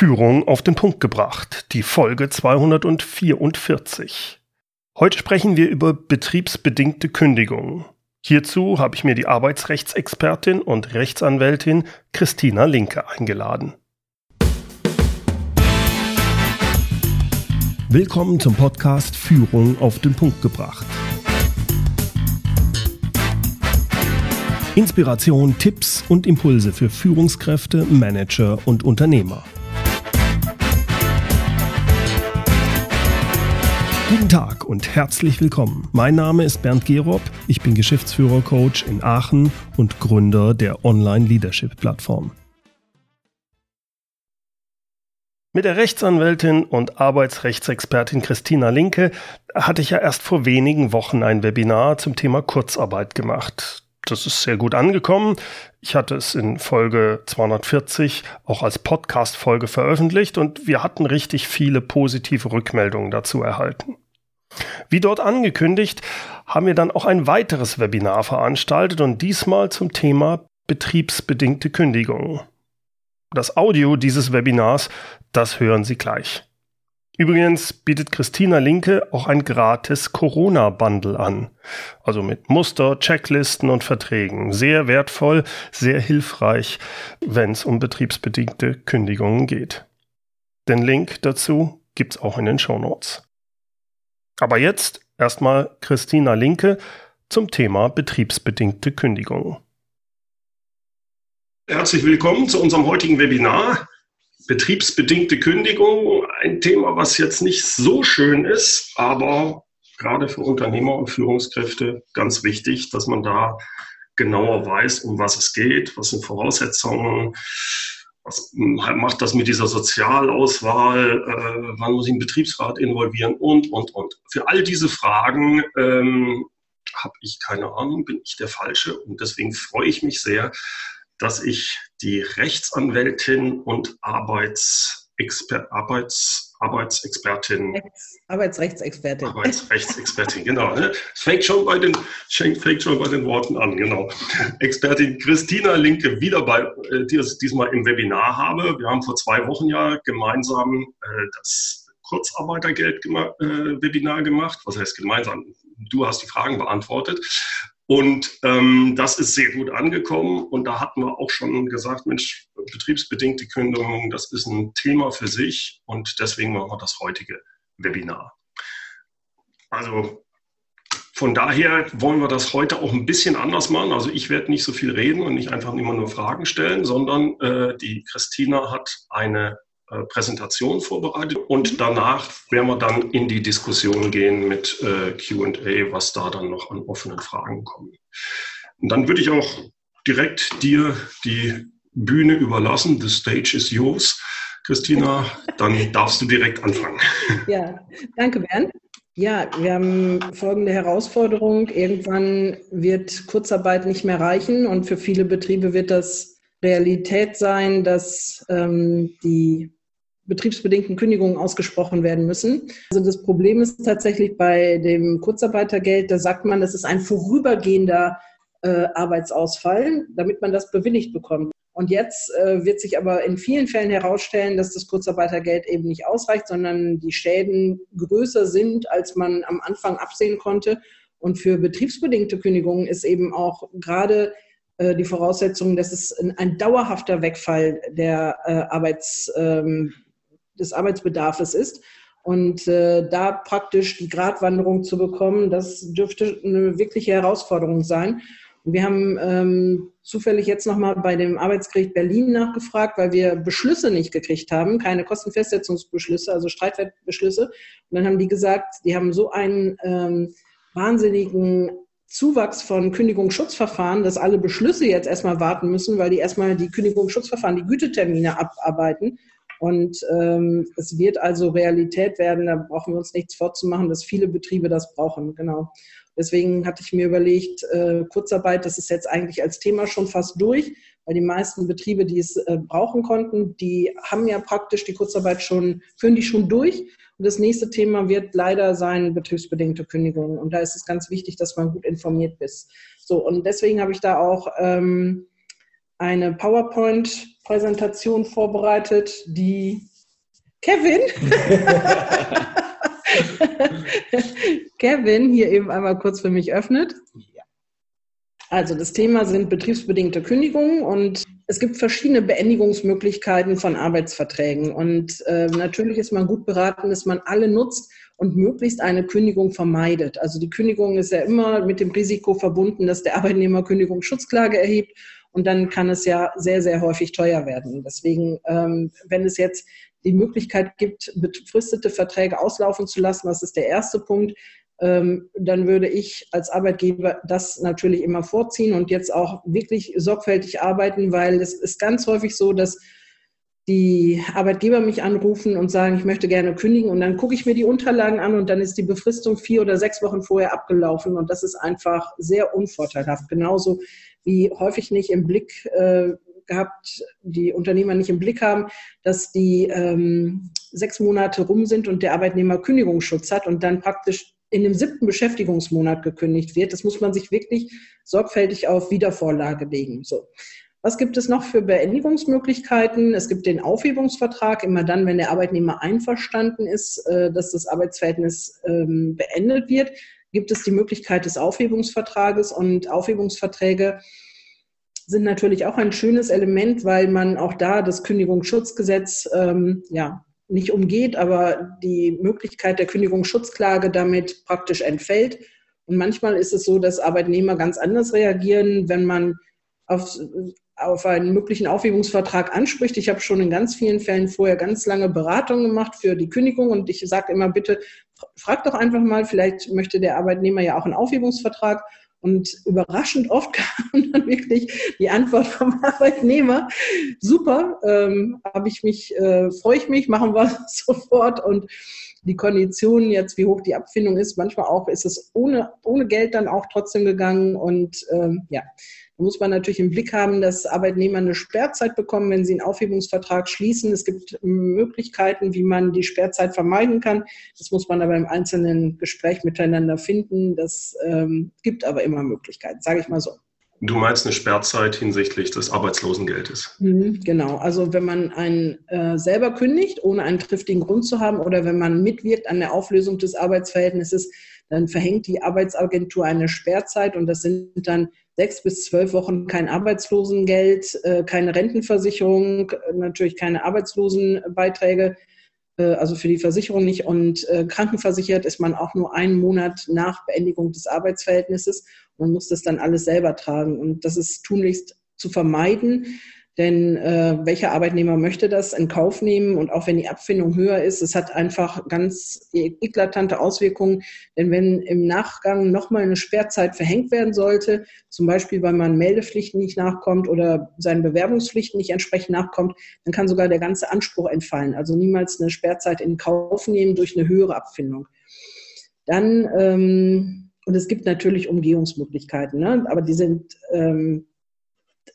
Führung auf den Punkt gebracht, die Folge 244. Heute sprechen wir über betriebsbedingte Kündigungen. Hierzu habe ich mir die Arbeitsrechtsexpertin und Rechtsanwältin Christina Linke eingeladen. Willkommen zum Podcast Führung auf den Punkt gebracht. Inspiration, Tipps und Impulse für Führungskräfte, Manager und Unternehmer. Guten Tag und herzlich willkommen. Mein Name ist Bernd Gerob, ich bin Geschäftsführer-Coach in Aachen und Gründer der Online-Leadership-Plattform. Mit der Rechtsanwältin und Arbeitsrechtsexpertin Christina Linke hatte ich ja erst vor wenigen Wochen ein Webinar zum Thema Kurzarbeit gemacht. Das ist sehr gut angekommen. Ich hatte es in Folge 240 auch als Podcast-Folge veröffentlicht und wir hatten richtig viele positive Rückmeldungen dazu erhalten. Wie dort angekündigt, haben wir dann auch ein weiteres Webinar veranstaltet und diesmal zum Thema betriebsbedingte Kündigungen. Das Audio dieses Webinars, das hören Sie gleich. Übrigens bietet Christina Linke auch ein gratis Corona-Bundle an. Also mit Muster, Checklisten und Verträgen. Sehr wertvoll, sehr hilfreich, wenn es um betriebsbedingte Kündigungen geht. Den Link dazu gibt's auch in den Show Notes. Aber jetzt erstmal Christina Linke zum Thema betriebsbedingte Kündigungen. Herzlich willkommen zu unserem heutigen Webinar. Betriebsbedingte Kündigung, ein Thema, was jetzt nicht so schön ist, aber gerade für Unternehmer und Führungskräfte ganz wichtig, dass man da genauer weiß, um was es geht, was sind Voraussetzungen, was macht das mit dieser Sozialauswahl, äh, wann muss ich einen Betriebsrat involvieren und, und, und. Für all diese Fragen ähm, habe ich keine Ahnung, bin ich der Falsche und deswegen freue ich mich sehr, dass ich die Rechtsanwältin und Arbeitsexper Arbeits Arbeitsexpertin. Arbeitsrechtsexpertin. Arbeitsrechtsexpertin, genau. Ne? Fängt schon, bei den, fängt schon bei den Worten an, genau. Expertin Christina Linke wieder bei äh, diesmal im Webinar habe. Wir haben vor zwei Wochen ja gemeinsam äh, das Kurzarbeitergeld gema äh, Webinar gemacht. Was heißt gemeinsam? Du hast die Fragen beantwortet. Und ähm, das ist sehr gut angekommen. Und da hatten wir auch schon gesagt, Mensch, betriebsbedingte Kündigung, das ist ein Thema für sich. Und deswegen machen wir das heutige Webinar. Also von daher wollen wir das heute auch ein bisschen anders machen. Also ich werde nicht so viel reden und nicht einfach immer nur Fragen stellen, sondern äh, die Christina hat eine Präsentation vorbereitet und danach werden wir dann in die Diskussion gehen mit äh, QA, was da dann noch an offenen Fragen kommen. Und dann würde ich auch direkt dir die Bühne überlassen. The stage is yours. Christina, dann darfst du direkt anfangen. Ja, danke Bernd. Ja, wir haben folgende Herausforderung. Irgendwann wird Kurzarbeit nicht mehr reichen und für viele Betriebe wird das Realität sein, dass ähm, die betriebsbedingten Kündigungen ausgesprochen werden müssen. Also das Problem ist tatsächlich bei dem Kurzarbeitergeld, da sagt man, das ist ein vorübergehender äh, Arbeitsausfall, damit man das bewilligt bekommt. Und jetzt äh, wird sich aber in vielen Fällen herausstellen, dass das Kurzarbeitergeld eben nicht ausreicht, sondern die Schäden größer sind, als man am Anfang absehen konnte. Und für betriebsbedingte Kündigungen ist eben auch gerade äh, die Voraussetzung, dass es ein, ein dauerhafter Wegfall der äh, Arbeits, ähm, des Arbeitsbedarfs ist. Und äh, da praktisch die Gratwanderung zu bekommen, das dürfte eine wirkliche Herausforderung sein. Und wir haben ähm, zufällig jetzt nochmal bei dem Arbeitsgericht Berlin nachgefragt, weil wir Beschlüsse nicht gekriegt haben, keine Kostenfestsetzungsbeschlüsse, also Streitwertbeschlüsse. Und dann haben die gesagt, die haben so einen ähm, wahnsinnigen Zuwachs von Kündigungsschutzverfahren, dass alle Beschlüsse jetzt erstmal warten müssen, weil die erstmal die Kündigungsschutzverfahren, die Gütetermine abarbeiten. Und ähm, es wird also Realität werden, da brauchen wir uns nichts vorzumachen, dass viele Betriebe das brauchen. Genau. Deswegen hatte ich mir überlegt, äh, Kurzarbeit, das ist jetzt eigentlich als Thema schon fast durch, weil die meisten Betriebe, die es äh, brauchen konnten, die haben ja praktisch die Kurzarbeit schon, führen die schon durch. Und das nächste Thema wird leider sein betriebsbedingte Kündigungen. Und da ist es ganz wichtig, dass man gut informiert ist. So, und deswegen habe ich da auch ähm, eine PowerPoint-Präsentation vorbereitet, die Kevin, Kevin hier eben einmal kurz für mich öffnet. Also das Thema sind betriebsbedingte Kündigungen und es gibt verschiedene Beendigungsmöglichkeiten von Arbeitsverträgen. Und äh, natürlich ist man gut beraten, dass man alle nutzt und möglichst eine Kündigung vermeidet. Also die Kündigung ist ja immer mit dem Risiko verbunden, dass der Arbeitnehmer Kündigungsschutzklage erhebt und dann kann es ja sehr, sehr häufig teuer werden. Deswegen, ähm, wenn es jetzt die Möglichkeit gibt, befristete Verträge auslaufen zu lassen, das ist der erste Punkt, ähm, dann würde ich als Arbeitgeber das natürlich immer vorziehen und jetzt auch wirklich sorgfältig arbeiten, weil es ist ganz häufig so, dass die Arbeitgeber mich anrufen und sagen, ich möchte gerne kündigen und dann gucke ich mir die Unterlagen an und dann ist die Befristung vier oder sechs Wochen vorher abgelaufen und das ist einfach sehr unvorteilhaft. Genauso wie häufig nicht im Blick äh, gehabt, die Unternehmer nicht im Blick haben, dass die ähm, sechs Monate rum sind und der Arbeitnehmer Kündigungsschutz hat und dann praktisch in dem siebten Beschäftigungsmonat gekündigt wird. Das muss man sich wirklich sorgfältig auf Wiedervorlage legen. So. Was gibt es noch für Beendigungsmöglichkeiten? Es gibt den Aufhebungsvertrag, immer dann, wenn der Arbeitnehmer einverstanden ist, äh, dass das Arbeitsverhältnis ähm, beendet wird, gibt es die Möglichkeit des Aufhebungsvertrages und Aufhebungsverträge sind natürlich auch ein schönes Element, weil man auch da das Kündigungsschutzgesetz ähm, ja, nicht umgeht, aber die Möglichkeit der Kündigungsschutzklage damit praktisch entfällt. Und manchmal ist es so, dass Arbeitnehmer ganz anders reagieren, wenn man auf, auf einen möglichen Aufhebungsvertrag anspricht. Ich habe schon in ganz vielen Fällen vorher ganz lange Beratungen gemacht für die Kündigung und ich sage immer, bitte frag doch einfach mal, vielleicht möchte der Arbeitnehmer ja auch einen Aufhebungsvertrag. Und überraschend oft kam dann wirklich die Antwort vom Arbeitnehmer, super, ähm, habe ich mich, äh, freue ich mich, machen wir sofort. Und die Konditionen jetzt, wie hoch die Abfindung ist, manchmal auch ist es ohne, ohne Geld dann auch trotzdem gegangen. Und ähm, ja, da muss man natürlich im Blick haben, dass Arbeitnehmer eine Sperrzeit bekommen, wenn sie einen Aufhebungsvertrag schließen. Es gibt Möglichkeiten, wie man die Sperrzeit vermeiden kann. Das muss man aber im einzelnen Gespräch miteinander finden. Das ähm, gibt aber immer Möglichkeiten, sage ich mal so. Du meinst eine Sperrzeit hinsichtlich des Arbeitslosengeldes? Mhm, genau. Also wenn man einen äh, selber kündigt, ohne einen triftigen Grund zu haben, oder wenn man mitwirkt an der Auflösung des Arbeitsverhältnisses, dann verhängt die Arbeitsagentur eine Sperrzeit und das sind dann sechs bis zwölf Wochen kein Arbeitslosengeld, äh, keine Rentenversicherung, natürlich keine Arbeitslosenbeiträge, äh, also für die Versicherung nicht. Und äh, krankenversichert ist man auch nur einen Monat nach Beendigung des Arbeitsverhältnisses und muss das dann alles selber tragen. Und das ist tunlichst zu vermeiden. Denn äh, welcher Arbeitnehmer möchte das in Kauf nehmen? Und auch wenn die Abfindung höher ist, es hat einfach ganz eklatante Auswirkungen. Denn wenn im Nachgang nochmal eine Sperrzeit verhängt werden sollte, zum Beispiel weil man Meldepflichten nicht nachkommt oder seinen Bewerbungspflichten nicht entsprechend nachkommt, dann kann sogar der ganze Anspruch entfallen. Also niemals eine Sperrzeit in Kauf nehmen durch eine höhere Abfindung. Dann ähm, und es gibt natürlich Umgehungsmöglichkeiten, ne? aber die sind ähm, äh,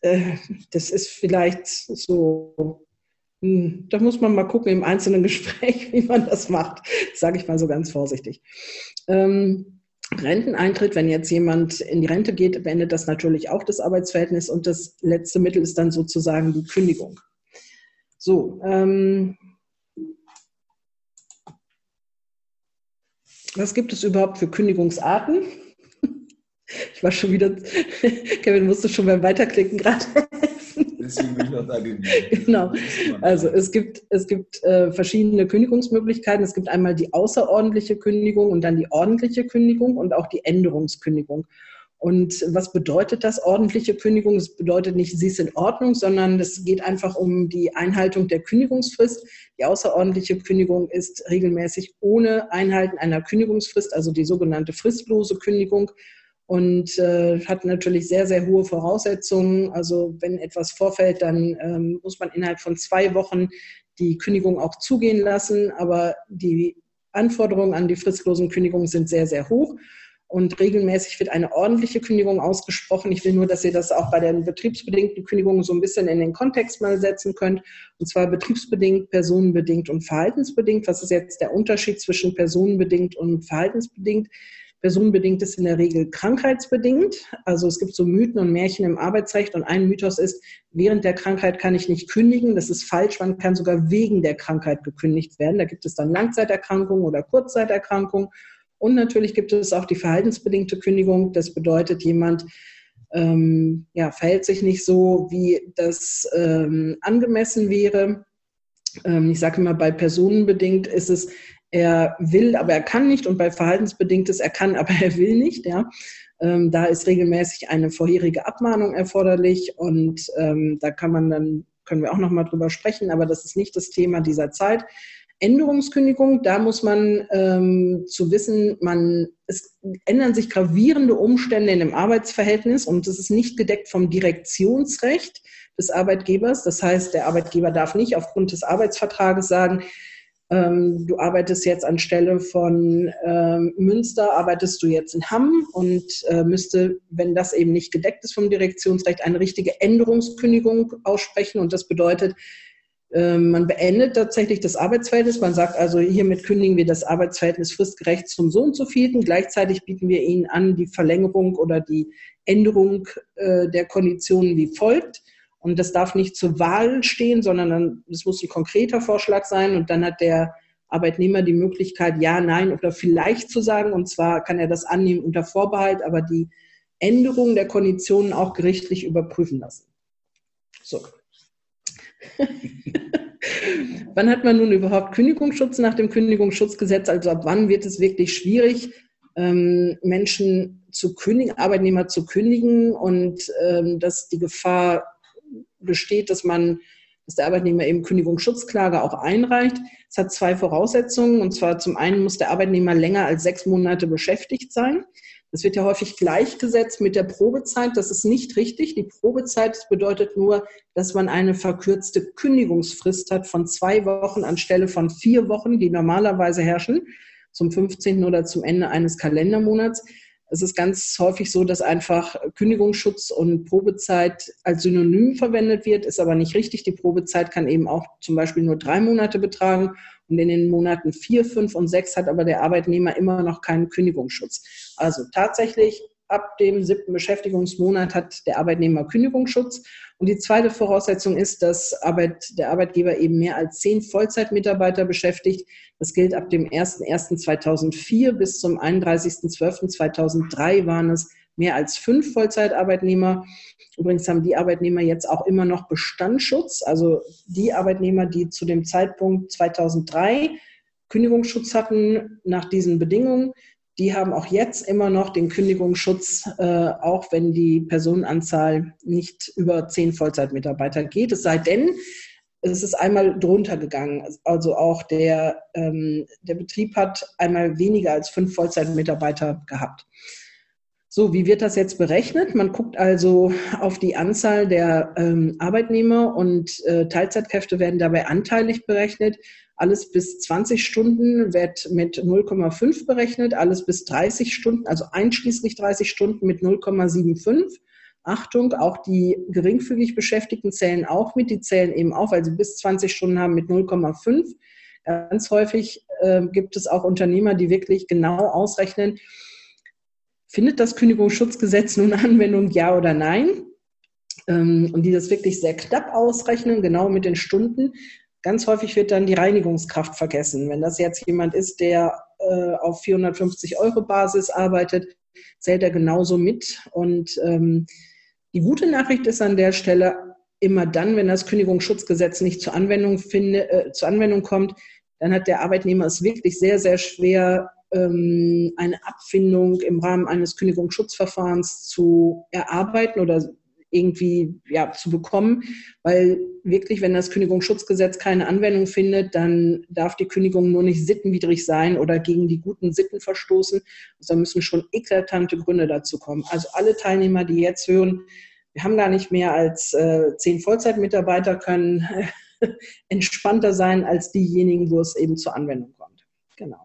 das ist vielleicht so, hm, da muss man mal gucken im einzelnen Gespräch, wie man das macht, sage ich mal so ganz vorsichtig. Ähm, Renteneintritt, wenn jetzt jemand in die Rente geht, beendet das natürlich auch das Arbeitsverhältnis und das letzte Mittel ist dann sozusagen die Kündigung. So, ähm, was gibt es überhaupt für Kündigungsarten? Ich war schon wieder, Kevin musste schon beim Weiterklicken gerade Deswegen bin ich noch da Genau. Also es gibt, es gibt äh, verschiedene Kündigungsmöglichkeiten. Es gibt einmal die außerordentliche Kündigung und dann die ordentliche Kündigung und auch die Änderungskündigung. Und was bedeutet das ordentliche Kündigung? Es bedeutet nicht, sie ist in Ordnung, sondern es geht einfach um die Einhaltung der Kündigungsfrist. Die außerordentliche Kündigung ist regelmäßig ohne Einhalten einer Kündigungsfrist, also die sogenannte fristlose Kündigung und äh, hat natürlich sehr, sehr hohe Voraussetzungen. Also wenn etwas vorfällt, dann ähm, muss man innerhalb von zwei Wochen die Kündigung auch zugehen lassen. Aber die Anforderungen an die fristlosen Kündigungen sind sehr, sehr hoch. Und regelmäßig wird eine ordentliche Kündigung ausgesprochen. Ich will nur, dass ihr das auch bei den betriebsbedingten Kündigungen so ein bisschen in den Kontext mal setzen könnt. Und zwar betriebsbedingt, personenbedingt und verhaltensbedingt. Was ist jetzt der Unterschied zwischen personenbedingt und verhaltensbedingt? Personenbedingt ist in der Regel krankheitsbedingt. Also es gibt so Mythen und Märchen im Arbeitsrecht und ein Mythos ist, während der Krankheit kann ich nicht kündigen. Das ist falsch. Man kann sogar wegen der Krankheit gekündigt werden. Da gibt es dann Langzeiterkrankungen oder Kurzzeiterkrankungen. Und natürlich gibt es auch die verhaltensbedingte Kündigung. Das bedeutet, jemand ähm, ja, verhält sich nicht so, wie das ähm, angemessen wäre. Ähm, ich sage immer, bei personenbedingt ist es er will, aber er kann nicht und bei verhaltensbedingtes, er kann, aber er will nicht. Ja. Ähm, da ist regelmäßig eine vorherige Abmahnung erforderlich und ähm, da kann man dann, können wir auch nochmal drüber sprechen, aber das ist nicht das Thema dieser Zeit. Änderungskündigung, da muss man ähm, zu wissen, man, es ändern sich gravierende Umstände in dem Arbeitsverhältnis und das ist nicht gedeckt vom Direktionsrecht des Arbeitgebers. Das heißt, der Arbeitgeber darf nicht aufgrund des Arbeitsvertrages sagen, ähm, du arbeitest jetzt anstelle von ähm, Münster, arbeitest du jetzt in Hamm und äh, müsste, wenn das eben nicht gedeckt ist vom Direktionsrecht, eine richtige Änderungskündigung aussprechen. Und das bedeutet, äh, man beendet tatsächlich das Arbeitsverhältnis. Man sagt also, hiermit kündigen wir das Arbeitsverhältnis fristgerecht zum so und so vielten. Gleichzeitig bieten wir Ihnen an die Verlängerung oder die Änderung äh, der Konditionen wie folgt. Und das darf nicht zur Wahl stehen, sondern es muss ein konkreter Vorschlag sein. Und dann hat der Arbeitnehmer die Möglichkeit, ja, nein oder vielleicht zu sagen. Und zwar kann er das annehmen unter Vorbehalt, aber die Änderung der Konditionen auch gerichtlich überprüfen lassen. So. wann hat man nun überhaupt Kündigungsschutz nach dem Kündigungsschutzgesetz? Also ab wann wird es wirklich schwierig, ähm, Menschen zu kündigen, Arbeitnehmer zu kündigen und ähm, dass die Gefahr besteht, dass man, dass der Arbeitneimer eben Kündigungsschutzklage auch einreicht. Es hat zwei Voraussetzungen. Und zwar zum einen muss der Arbeitnehmer länger als sechs Monate beschäftigt sein. Das wird ja häufig gleichgesetzt mit der Probezeit. Das ist nicht richtig. Die Probezeit bedeutet nur, dass man eine verkürzte Kündigungsfrist hat von zwei Wochen anstelle von vier Wochen, die normalerweise herrschen, zum 15. oder zum Ende eines Kalendermonats. Es ist ganz häufig so, dass einfach Kündigungsschutz und Probezeit als Synonym verwendet wird, ist aber nicht richtig. Die Probezeit kann eben auch zum Beispiel nur drei Monate betragen und in den Monaten vier, fünf und sechs hat aber der Arbeitnehmer immer noch keinen Kündigungsschutz. Also tatsächlich ab dem siebten Beschäftigungsmonat hat der Arbeitnehmer Kündigungsschutz. Und die zweite Voraussetzung ist, dass Arbeit, der Arbeitgeber eben mehr als zehn Vollzeitmitarbeiter beschäftigt. Das gilt ab dem 01.01.2004 bis zum 31.12.2003 waren es mehr als fünf Vollzeitarbeitnehmer. Übrigens haben die Arbeitnehmer jetzt auch immer noch Bestandsschutz. Also die Arbeitnehmer, die zu dem Zeitpunkt 2003 Kündigungsschutz hatten nach diesen Bedingungen, die haben auch jetzt immer noch den Kündigungsschutz, äh, auch wenn die Personenanzahl nicht über zehn Vollzeitmitarbeiter geht. Es sei denn, es ist einmal drunter gegangen. Also auch der, ähm, der Betrieb hat einmal weniger als fünf Vollzeitmitarbeiter gehabt. So, wie wird das jetzt berechnet? Man guckt also auf die Anzahl der ähm, Arbeitnehmer und äh, Teilzeitkräfte werden dabei anteilig berechnet. Alles bis 20 Stunden wird mit 0,5 berechnet, alles bis 30 Stunden, also einschließlich 30 Stunden mit 0,75. Achtung, auch die geringfügig Beschäftigten zählen auch mit, die zählen eben auch, weil sie bis 20 Stunden haben mit 0,5. Ganz häufig äh, gibt es auch Unternehmer, die wirklich genau ausrechnen, findet das Kündigungsschutzgesetz nun Anwendung, ja oder nein? Ähm, und die das wirklich sehr knapp ausrechnen, genau mit den Stunden. Ganz häufig wird dann die Reinigungskraft vergessen. Wenn das jetzt jemand ist, der äh, auf 450 Euro Basis arbeitet, zählt er genauso mit. Und ähm, die gute Nachricht ist an der Stelle, immer dann, wenn das Kündigungsschutzgesetz nicht zur Anwendung, finde, äh, zur Anwendung kommt, dann hat der Arbeitnehmer es wirklich sehr, sehr schwer, ähm, eine Abfindung im Rahmen eines Kündigungsschutzverfahrens zu erarbeiten oder irgendwie ja, zu bekommen, weil wirklich, wenn das Kündigungsschutzgesetz keine Anwendung findet, dann darf die Kündigung nur nicht sittenwidrig sein oder gegen die guten Sitten verstoßen. Also da müssen schon eklatante Gründe dazu kommen. Also alle Teilnehmer, die jetzt hören, wir haben gar nicht mehr als äh, zehn Vollzeitmitarbeiter, können entspannter sein als diejenigen, wo es eben zur Anwendung kommt. Genau.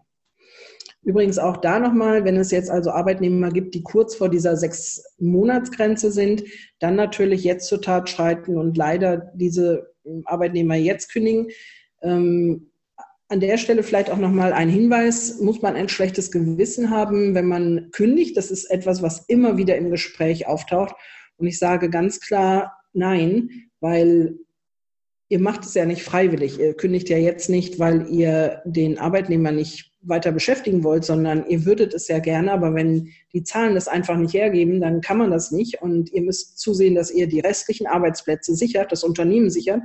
Übrigens auch da nochmal, wenn es jetzt also Arbeitnehmer gibt, die kurz vor dieser sechs Monatsgrenze sind, dann natürlich jetzt zur Tat schreiten und leider diese ähm, Arbeitnehmer jetzt kündigen. Ähm, an der Stelle vielleicht auch nochmal ein Hinweis, muss man ein schlechtes Gewissen haben, wenn man kündigt. Das ist etwas, was immer wieder im Gespräch auftaucht. Und ich sage ganz klar nein, weil ihr macht es ja nicht freiwillig. Ihr kündigt ja jetzt nicht, weil ihr den Arbeitnehmer nicht weiter beschäftigen wollt, sondern ihr würdet es ja gerne, aber wenn die Zahlen das einfach nicht hergeben, dann kann man das nicht und ihr müsst zusehen, dass ihr die restlichen Arbeitsplätze sichert, das Unternehmen sichert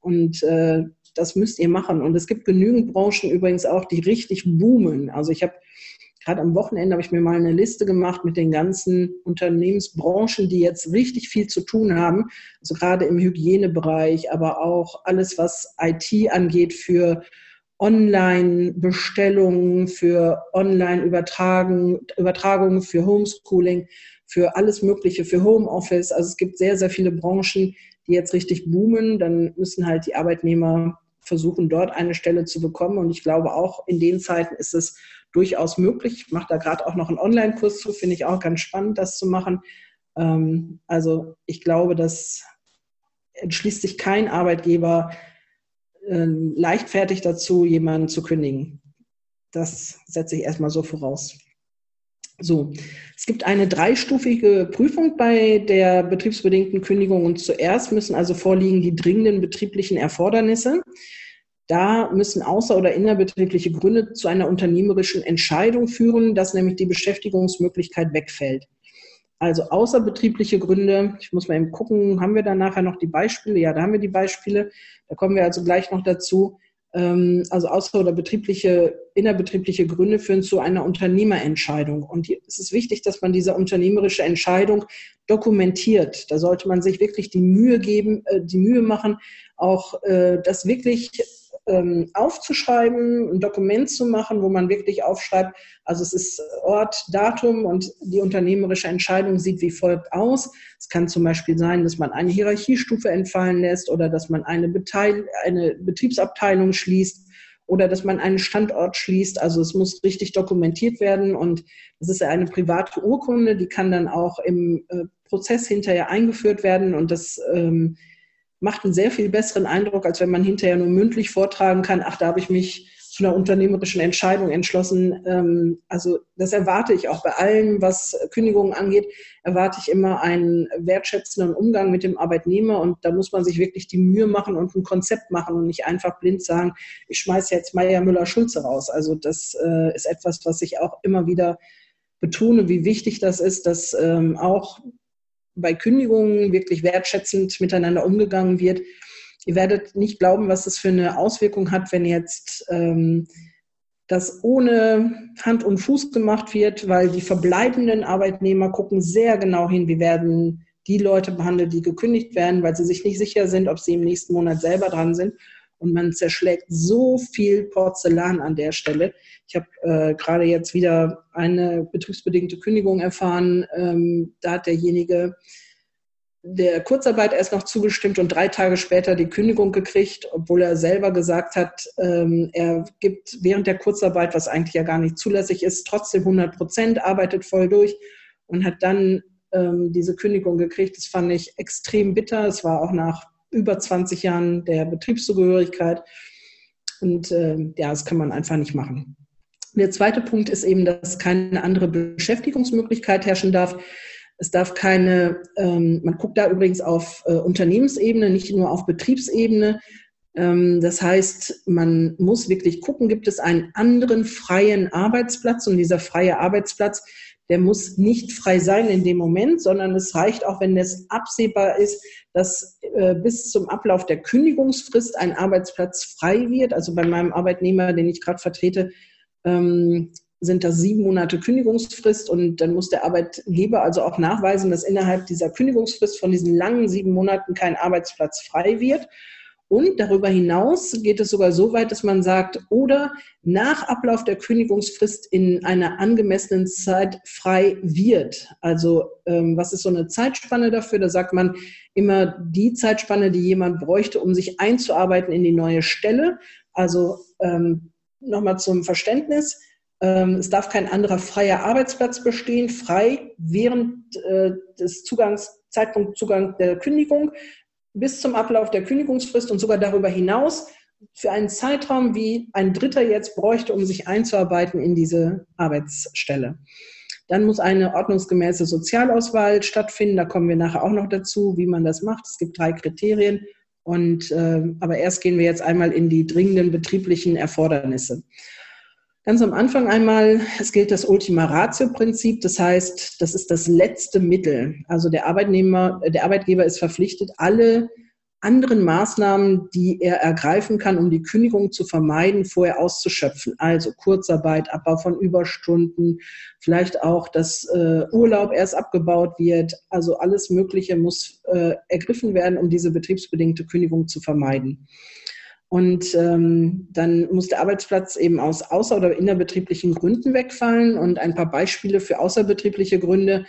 und äh, das müsst ihr machen. Und es gibt genügend Branchen übrigens auch, die richtig boomen. Also ich habe gerade am Wochenende habe ich mir mal eine Liste gemacht mit den ganzen Unternehmensbranchen, die jetzt richtig viel zu tun haben. Also gerade im Hygienebereich, aber auch alles, was IT angeht für Online-Bestellungen, für Online-Übertragungen, für Homeschooling, für alles Mögliche, für Homeoffice. Also es gibt sehr, sehr viele Branchen, die jetzt richtig boomen. Dann müssen halt die Arbeitnehmer versuchen, dort eine Stelle zu bekommen. Und ich glaube, auch in den Zeiten ist es durchaus möglich. Ich mache da gerade auch noch einen Online-Kurs zu, finde ich auch ganz spannend, das zu machen. Ähm, also ich glaube, das entschließt sich kein Arbeitgeber äh, leichtfertig dazu, jemanden zu kündigen. Das setze ich erstmal so voraus. So, es gibt eine dreistufige Prüfung bei der betriebsbedingten Kündigung und zuerst müssen also vorliegen die dringenden betrieblichen Erfordernisse. Da müssen außer- oder innerbetriebliche Gründe zu einer unternehmerischen Entscheidung führen, dass nämlich die Beschäftigungsmöglichkeit wegfällt. Also außerbetriebliche Gründe, ich muss mal eben gucken, haben wir da nachher noch die Beispiele? Ja, da haben wir die Beispiele. Da kommen wir also gleich noch dazu. Ähm, also außer- oder betriebliche, innerbetriebliche Gründe führen zu einer Unternehmerentscheidung. Und es ist wichtig, dass man diese unternehmerische Entscheidung dokumentiert. Da sollte man sich wirklich die Mühe geben, äh, die Mühe machen, auch äh, das wirklich ähm, aufzuschreiben, ein Dokument zu machen, wo man wirklich aufschreibt, also es ist Ort, Datum und die unternehmerische Entscheidung sieht wie folgt aus. Es kann zum Beispiel sein, dass man eine Hierarchiestufe entfallen lässt oder dass man eine, Beteil eine Betriebsabteilung schließt oder dass man einen Standort schließt. Also es muss richtig dokumentiert werden und das ist eine private Urkunde, die kann dann auch im äh, Prozess hinterher eingeführt werden und das ähm, macht einen sehr viel besseren Eindruck, als wenn man hinterher nur mündlich vortragen kann, ach, da habe ich mich zu einer unternehmerischen Entscheidung entschlossen. Ähm, also das erwarte ich auch bei allem, was Kündigungen angeht, erwarte ich immer einen wertschätzenden Umgang mit dem Arbeitnehmer und da muss man sich wirklich die Mühe machen und ein Konzept machen und nicht einfach blind sagen, ich schmeiße jetzt Meier Müller Schulze raus. Also das äh, ist etwas, was ich auch immer wieder betone, wie wichtig das ist, dass ähm, auch bei Kündigungen wirklich wertschätzend miteinander umgegangen wird. Ihr werdet nicht glauben, was das für eine Auswirkung hat, wenn jetzt ähm, das ohne Hand und Fuß gemacht wird, weil die verbleibenden Arbeitnehmer gucken sehr genau hin, wie werden die Leute behandelt, die gekündigt werden, weil sie sich nicht sicher sind, ob sie im nächsten Monat selber dran sind. Und man zerschlägt so viel Porzellan an der Stelle. Ich habe äh, gerade jetzt wieder eine betriebsbedingte Kündigung erfahren. Ähm, da hat derjenige der Kurzarbeit erst noch zugestimmt und drei Tage später die Kündigung gekriegt, obwohl er selber gesagt hat, ähm, er gibt während der Kurzarbeit, was eigentlich ja gar nicht zulässig ist, trotzdem 100 Prozent, arbeitet voll durch und hat dann ähm, diese Kündigung gekriegt. Das fand ich extrem bitter. Es war auch nach über 20 Jahren der Betriebszugehörigkeit. Und äh, ja, das kann man einfach nicht machen. Der zweite Punkt ist eben, dass keine andere Beschäftigungsmöglichkeit herrschen darf. Es darf keine, ähm, man guckt da übrigens auf äh, Unternehmensebene, nicht nur auf Betriebsebene. Ähm, das heißt, man muss wirklich gucken, gibt es einen anderen freien Arbeitsplatz und dieser freie Arbeitsplatz, der muss nicht frei sein in dem Moment, sondern es reicht auch, wenn es absehbar ist, dass äh, bis zum Ablauf der Kündigungsfrist ein Arbeitsplatz frei wird. Also bei meinem Arbeitnehmer, den ich gerade vertrete, ähm, sind das sieben Monate Kündigungsfrist und dann muss der Arbeitgeber also auch nachweisen, dass innerhalb dieser Kündigungsfrist von diesen langen sieben Monaten kein Arbeitsplatz frei wird. Und darüber hinaus geht es sogar so weit, dass man sagt, oder nach Ablauf der Kündigungsfrist in einer angemessenen Zeit frei wird. Also ähm, was ist so eine Zeitspanne dafür? Da sagt man immer die Zeitspanne, die jemand bräuchte, um sich einzuarbeiten in die neue Stelle. Also ähm, nochmal zum Verständnis. Ähm, es darf kein anderer freier Arbeitsplatz bestehen, frei während äh, des Zugangs, Zeitpunkt Zugang der Kündigung bis zum Ablauf der Kündigungsfrist und sogar darüber hinaus für einen Zeitraum, wie ein Dritter jetzt bräuchte, um sich einzuarbeiten in diese Arbeitsstelle. Dann muss eine ordnungsgemäße Sozialauswahl stattfinden. Da kommen wir nachher auch noch dazu, wie man das macht. Es gibt drei Kriterien. Und, äh, aber erst gehen wir jetzt einmal in die dringenden betrieblichen Erfordernisse. Ganz am Anfang einmal, es gilt das Ultima Ratio-Prinzip, das heißt, das ist das letzte Mittel. Also der Arbeitnehmer, der Arbeitgeber ist verpflichtet, alle anderen Maßnahmen, die er ergreifen kann, um die Kündigung zu vermeiden, vorher auszuschöpfen. Also Kurzarbeit, Abbau von Überstunden, vielleicht auch, dass äh, Urlaub erst abgebaut wird. Also alles Mögliche muss äh, ergriffen werden, um diese betriebsbedingte Kündigung zu vermeiden. Und ähm, dann muss der Arbeitsplatz eben aus außer- oder innerbetrieblichen Gründen wegfallen. Und ein paar Beispiele für außerbetriebliche Gründe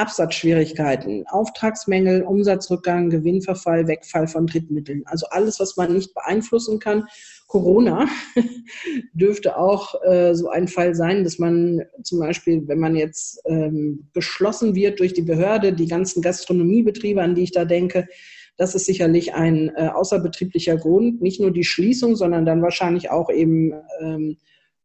Absatzschwierigkeiten, Auftragsmängel, Umsatzrückgang, Gewinnverfall, Wegfall von Drittmitteln. Also alles, was man nicht beeinflussen kann. Corona dürfte auch äh, so ein Fall sein, dass man zum Beispiel, wenn man jetzt ähm, beschlossen wird durch die Behörde, die ganzen Gastronomiebetriebe, an die ich da denke, das ist sicherlich ein äh, außerbetrieblicher Grund. Nicht nur die Schließung, sondern dann wahrscheinlich auch eben ähm,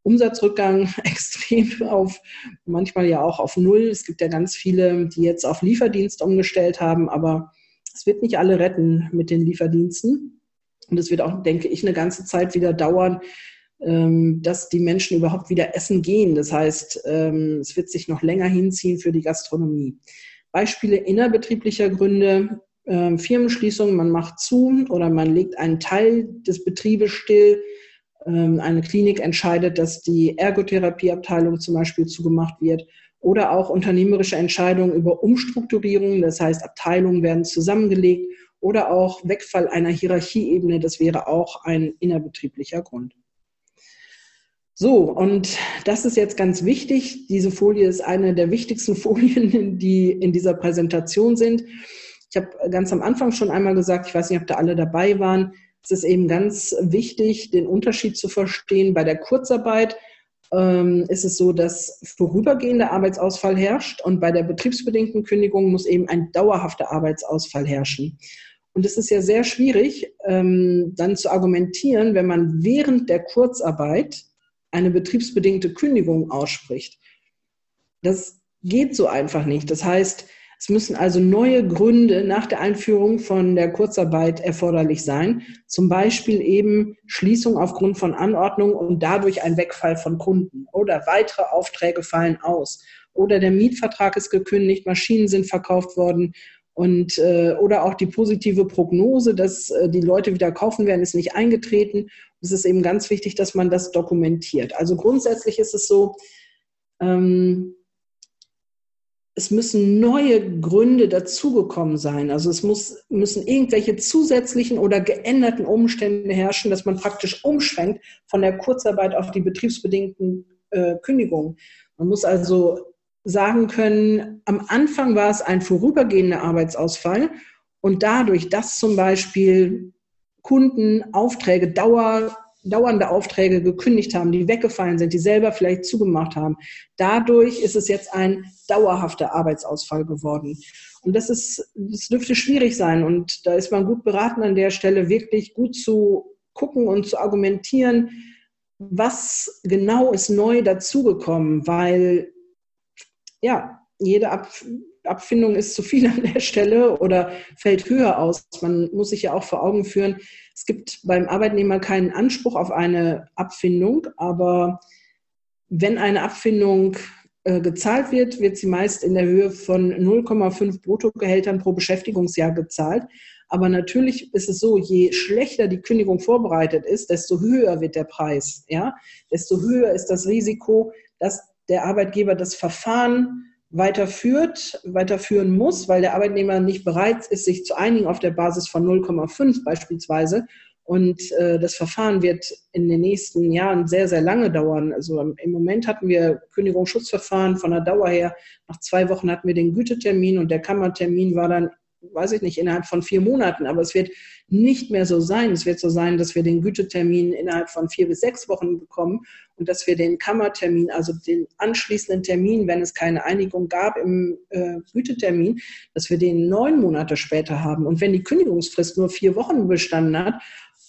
Umsatzrückgang extrem auf, manchmal ja auch auf Null. Es gibt ja ganz viele, die jetzt auf Lieferdienst umgestellt haben, aber es wird nicht alle retten mit den Lieferdiensten. Und es wird auch, denke ich, eine ganze Zeit wieder dauern, ähm, dass die Menschen überhaupt wieder essen gehen. Das heißt, ähm, es wird sich noch länger hinziehen für die Gastronomie. Beispiele innerbetrieblicher Gründe, ähm, Firmenschließung, man macht zu oder man legt einen Teil des Betriebes still ähm, eine Klinik entscheidet, dass die Ergotherapieabteilung zum Beispiel zugemacht wird oder auch unternehmerische Entscheidungen über Umstrukturierung, das heißt Abteilungen werden zusammengelegt oder auch Wegfall einer Hierarchieebene, das wäre auch ein innerbetrieblicher Grund. So, und das ist jetzt ganz wichtig. Diese Folie ist eine der wichtigsten Folien, die in dieser Präsentation sind. Ich habe ganz am Anfang schon einmal gesagt, ich weiß nicht, ob da alle dabei waren, es ist eben ganz wichtig, den Unterschied zu verstehen. Bei der Kurzarbeit ähm, ist es so, dass vorübergehender Arbeitsausfall herrscht und bei der betriebsbedingten Kündigung muss eben ein dauerhafter Arbeitsausfall herrschen. Und es ist ja sehr schwierig, ähm, dann zu argumentieren, wenn man während der Kurzarbeit eine betriebsbedingte Kündigung ausspricht. Das geht so einfach nicht. Das heißt, es müssen also neue Gründe nach der Einführung von der Kurzarbeit erforderlich sein, zum Beispiel eben Schließung aufgrund von Anordnung und dadurch ein Wegfall von Kunden oder weitere Aufträge fallen aus oder der Mietvertrag ist gekündigt, Maschinen sind verkauft worden und äh, oder auch die positive Prognose, dass äh, die Leute wieder kaufen werden, ist nicht eingetreten. Es ist eben ganz wichtig, dass man das dokumentiert. Also grundsätzlich ist es so, ähm, es müssen neue Gründe dazugekommen sein. Also es muss, müssen irgendwelche zusätzlichen oder geänderten Umstände herrschen, dass man praktisch umschwenkt von der Kurzarbeit auf die betriebsbedingten äh, Kündigungen. Man muss also sagen können, am Anfang war es ein vorübergehender Arbeitsausfall und dadurch, dass zum Beispiel Kunden Aufträge Dauer dauernde Aufträge gekündigt haben, die weggefallen sind, die selber vielleicht zugemacht haben. Dadurch ist es jetzt ein dauerhafter Arbeitsausfall geworden. Und das ist, das dürfte schwierig sein. Und da ist man gut beraten an der Stelle, wirklich gut zu gucken und zu argumentieren, was genau ist neu dazugekommen, weil ja, jede Ab Abfindung ist zu viel an der Stelle oder fällt höher aus. Man muss sich ja auch vor Augen führen, es gibt beim Arbeitnehmer keinen Anspruch auf eine Abfindung, aber wenn eine Abfindung äh, gezahlt wird, wird sie meist in der Höhe von 0,5 Bruttogehältern pro Beschäftigungsjahr gezahlt. Aber natürlich ist es so, je schlechter die Kündigung vorbereitet ist, desto höher wird der Preis. Ja? Desto höher ist das Risiko, dass der Arbeitgeber das Verfahren weiterführt, weiterführen muss, weil der Arbeitnehmer nicht bereit ist, sich zu einigen auf der Basis von 0,5 beispielsweise. Und äh, das Verfahren wird in den nächsten Jahren sehr, sehr lange dauern. Also im Moment hatten wir Kündigungsschutzverfahren von der Dauer her. Nach zwei Wochen hatten wir den Gütetermin und der Kammertermin war dann weiß ich nicht, innerhalb von vier Monaten. Aber es wird nicht mehr so sein. Es wird so sein, dass wir den Gütetermin innerhalb von vier bis sechs Wochen bekommen und dass wir den Kammertermin, also den anschließenden Termin, wenn es keine Einigung gab im äh, Gütetermin, dass wir den neun Monate später haben. Und wenn die Kündigungsfrist nur vier Wochen bestanden hat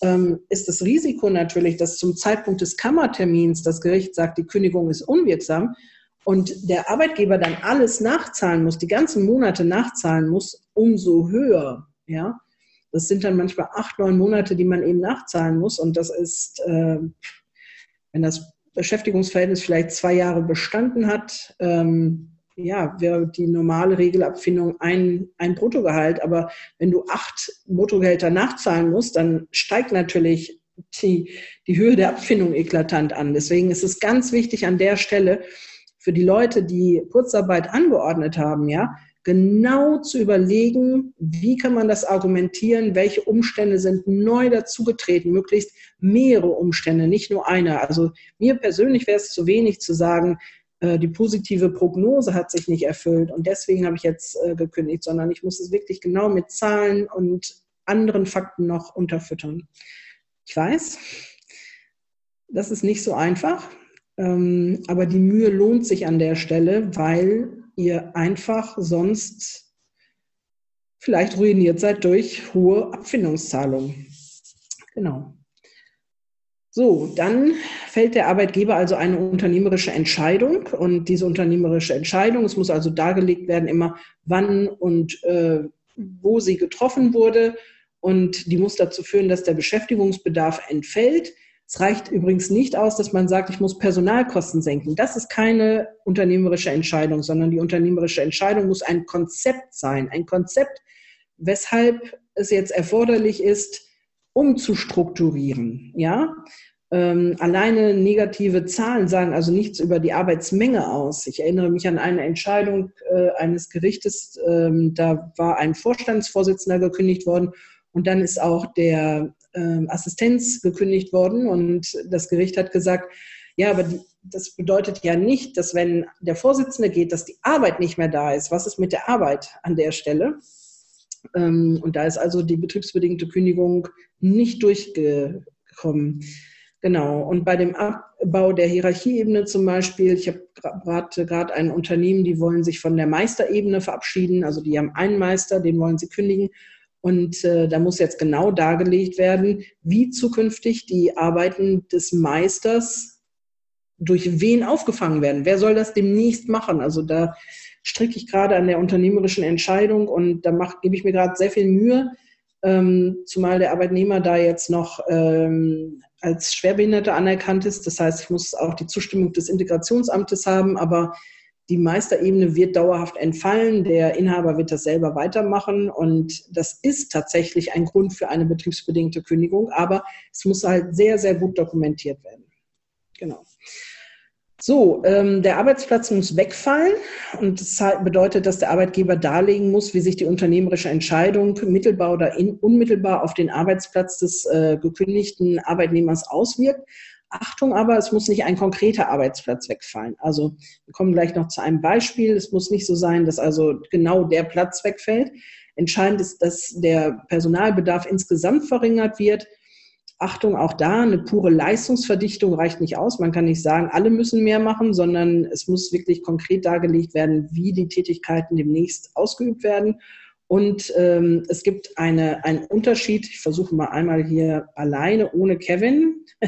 ähm, ist das Risiko natürlich, dass zum Zeitpunkt des Kammertermins das Gericht sagt, die Kündigung ist unwirksam und der Arbeitgeber dann alles nachzahlen muss, die ganzen Monate nachzahlen muss, umso höher. Ja, das sind dann manchmal acht, neun Monate, die man eben nachzahlen muss. Und das ist, äh, wenn das Beschäftigungsverhältnis vielleicht zwei Jahre bestanden hat, ähm, ja, wäre die normale Regelabfindung ein, ein Bruttogehalt. Aber wenn du acht Bruttogehälter nachzahlen musst, dann steigt natürlich die, die Höhe der Abfindung eklatant an. Deswegen ist es ganz wichtig an der Stelle für die Leute, die Kurzarbeit angeordnet haben, ja, genau zu überlegen, wie kann man das argumentieren, welche Umstände sind neu dazugetreten, möglichst mehrere Umstände, nicht nur eine. Also mir persönlich wäre es zu wenig zu sagen, äh, die positive Prognose hat sich nicht erfüllt und deswegen habe ich jetzt äh, gekündigt, sondern ich muss es wirklich genau mit Zahlen und anderen Fakten noch unterfüttern. Ich weiß, das ist nicht so einfach, ähm, aber die Mühe lohnt sich an der Stelle, weil ihr einfach sonst vielleicht ruiniert seid durch hohe Abfindungszahlungen. Genau. So, dann fällt der Arbeitgeber also eine unternehmerische Entscheidung und diese unternehmerische Entscheidung, es muss also dargelegt werden, immer wann und äh, wo sie getroffen wurde und die muss dazu führen, dass der Beschäftigungsbedarf entfällt. Es reicht übrigens nicht aus, dass man sagt, ich muss Personalkosten senken. Das ist keine unternehmerische Entscheidung, sondern die unternehmerische Entscheidung muss ein Konzept sein. Ein Konzept, weshalb es jetzt erforderlich ist, umzustrukturieren. Ja? Ähm, alleine negative Zahlen sagen also nichts über die Arbeitsmenge aus. Ich erinnere mich an eine Entscheidung äh, eines Gerichtes, ähm, da war ein Vorstandsvorsitzender gekündigt worden und dann ist auch der äh, Assistenz gekündigt worden und das Gericht hat gesagt, ja, aber die, das bedeutet ja nicht, dass wenn der Vorsitzende geht, dass die Arbeit nicht mehr da ist. Was ist mit der Arbeit an der Stelle? Ähm, und da ist also die betriebsbedingte Kündigung nicht durchgekommen. Genau. Und bei dem Abbau der Hierarchieebene zum Beispiel, ich habe gerade ein Unternehmen, die wollen sich von der Meisterebene verabschieden. Also die haben einen Meister, den wollen sie kündigen. Und äh, da muss jetzt genau dargelegt werden, wie zukünftig die Arbeiten des Meisters durch wen aufgefangen werden. Wer soll das demnächst machen? Also da stricke ich gerade an der unternehmerischen Entscheidung und da mach, gebe ich mir gerade sehr viel Mühe, ähm, zumal der Arbeitnehmer da jetzt noch ähm, als Schwerbehinderter anerkannt ist. Das heißt, ich muss auch die Zustimmung des Integrationsamtes haben, aber die Meisterebene wird dauerhaft entfallen. Der Inhaber wird das selber weitermachen. Und das ist tatsächlich ein Grund für eine betriebsbedingte Kündigung. Aber es muss halt sehr, sehr gut dokumentiert werden. Genau. So, ähm, der Arbeitsplatz muss wegfallen und das bedeutet, dass der Arbeitgeber darlegen muss, wie sich die unternehmerische Entscheidung mittelbar oder in, unmittelbar auf den Arbeitsplatz des äh, gekündigten Arbeitnehmers auswirkt. Achtung aber, es muss nicht ein konkreter Arbeitsplatz wegfallen. Also wir kommen gleich noch zu einem Beispiel. Es muss nicht so sein, dass also genau der Platz wegfällt. Entscheidend ist, dass der Personalbedarf insgesamt verringert wird. Achtung, auch da, eine pure Leistungsverdichtung reicht nicht aus. Man kann nicht sagen, alle müssen mehr machen, sondern es muss wirklich konkret dargelegt werden, wie die Tätigkeiten demnächst ausgeübt werden. Und ähm, es gibt eine, einen Unterschied. Ich versuche mal einmal hier alleine ohne Kevin.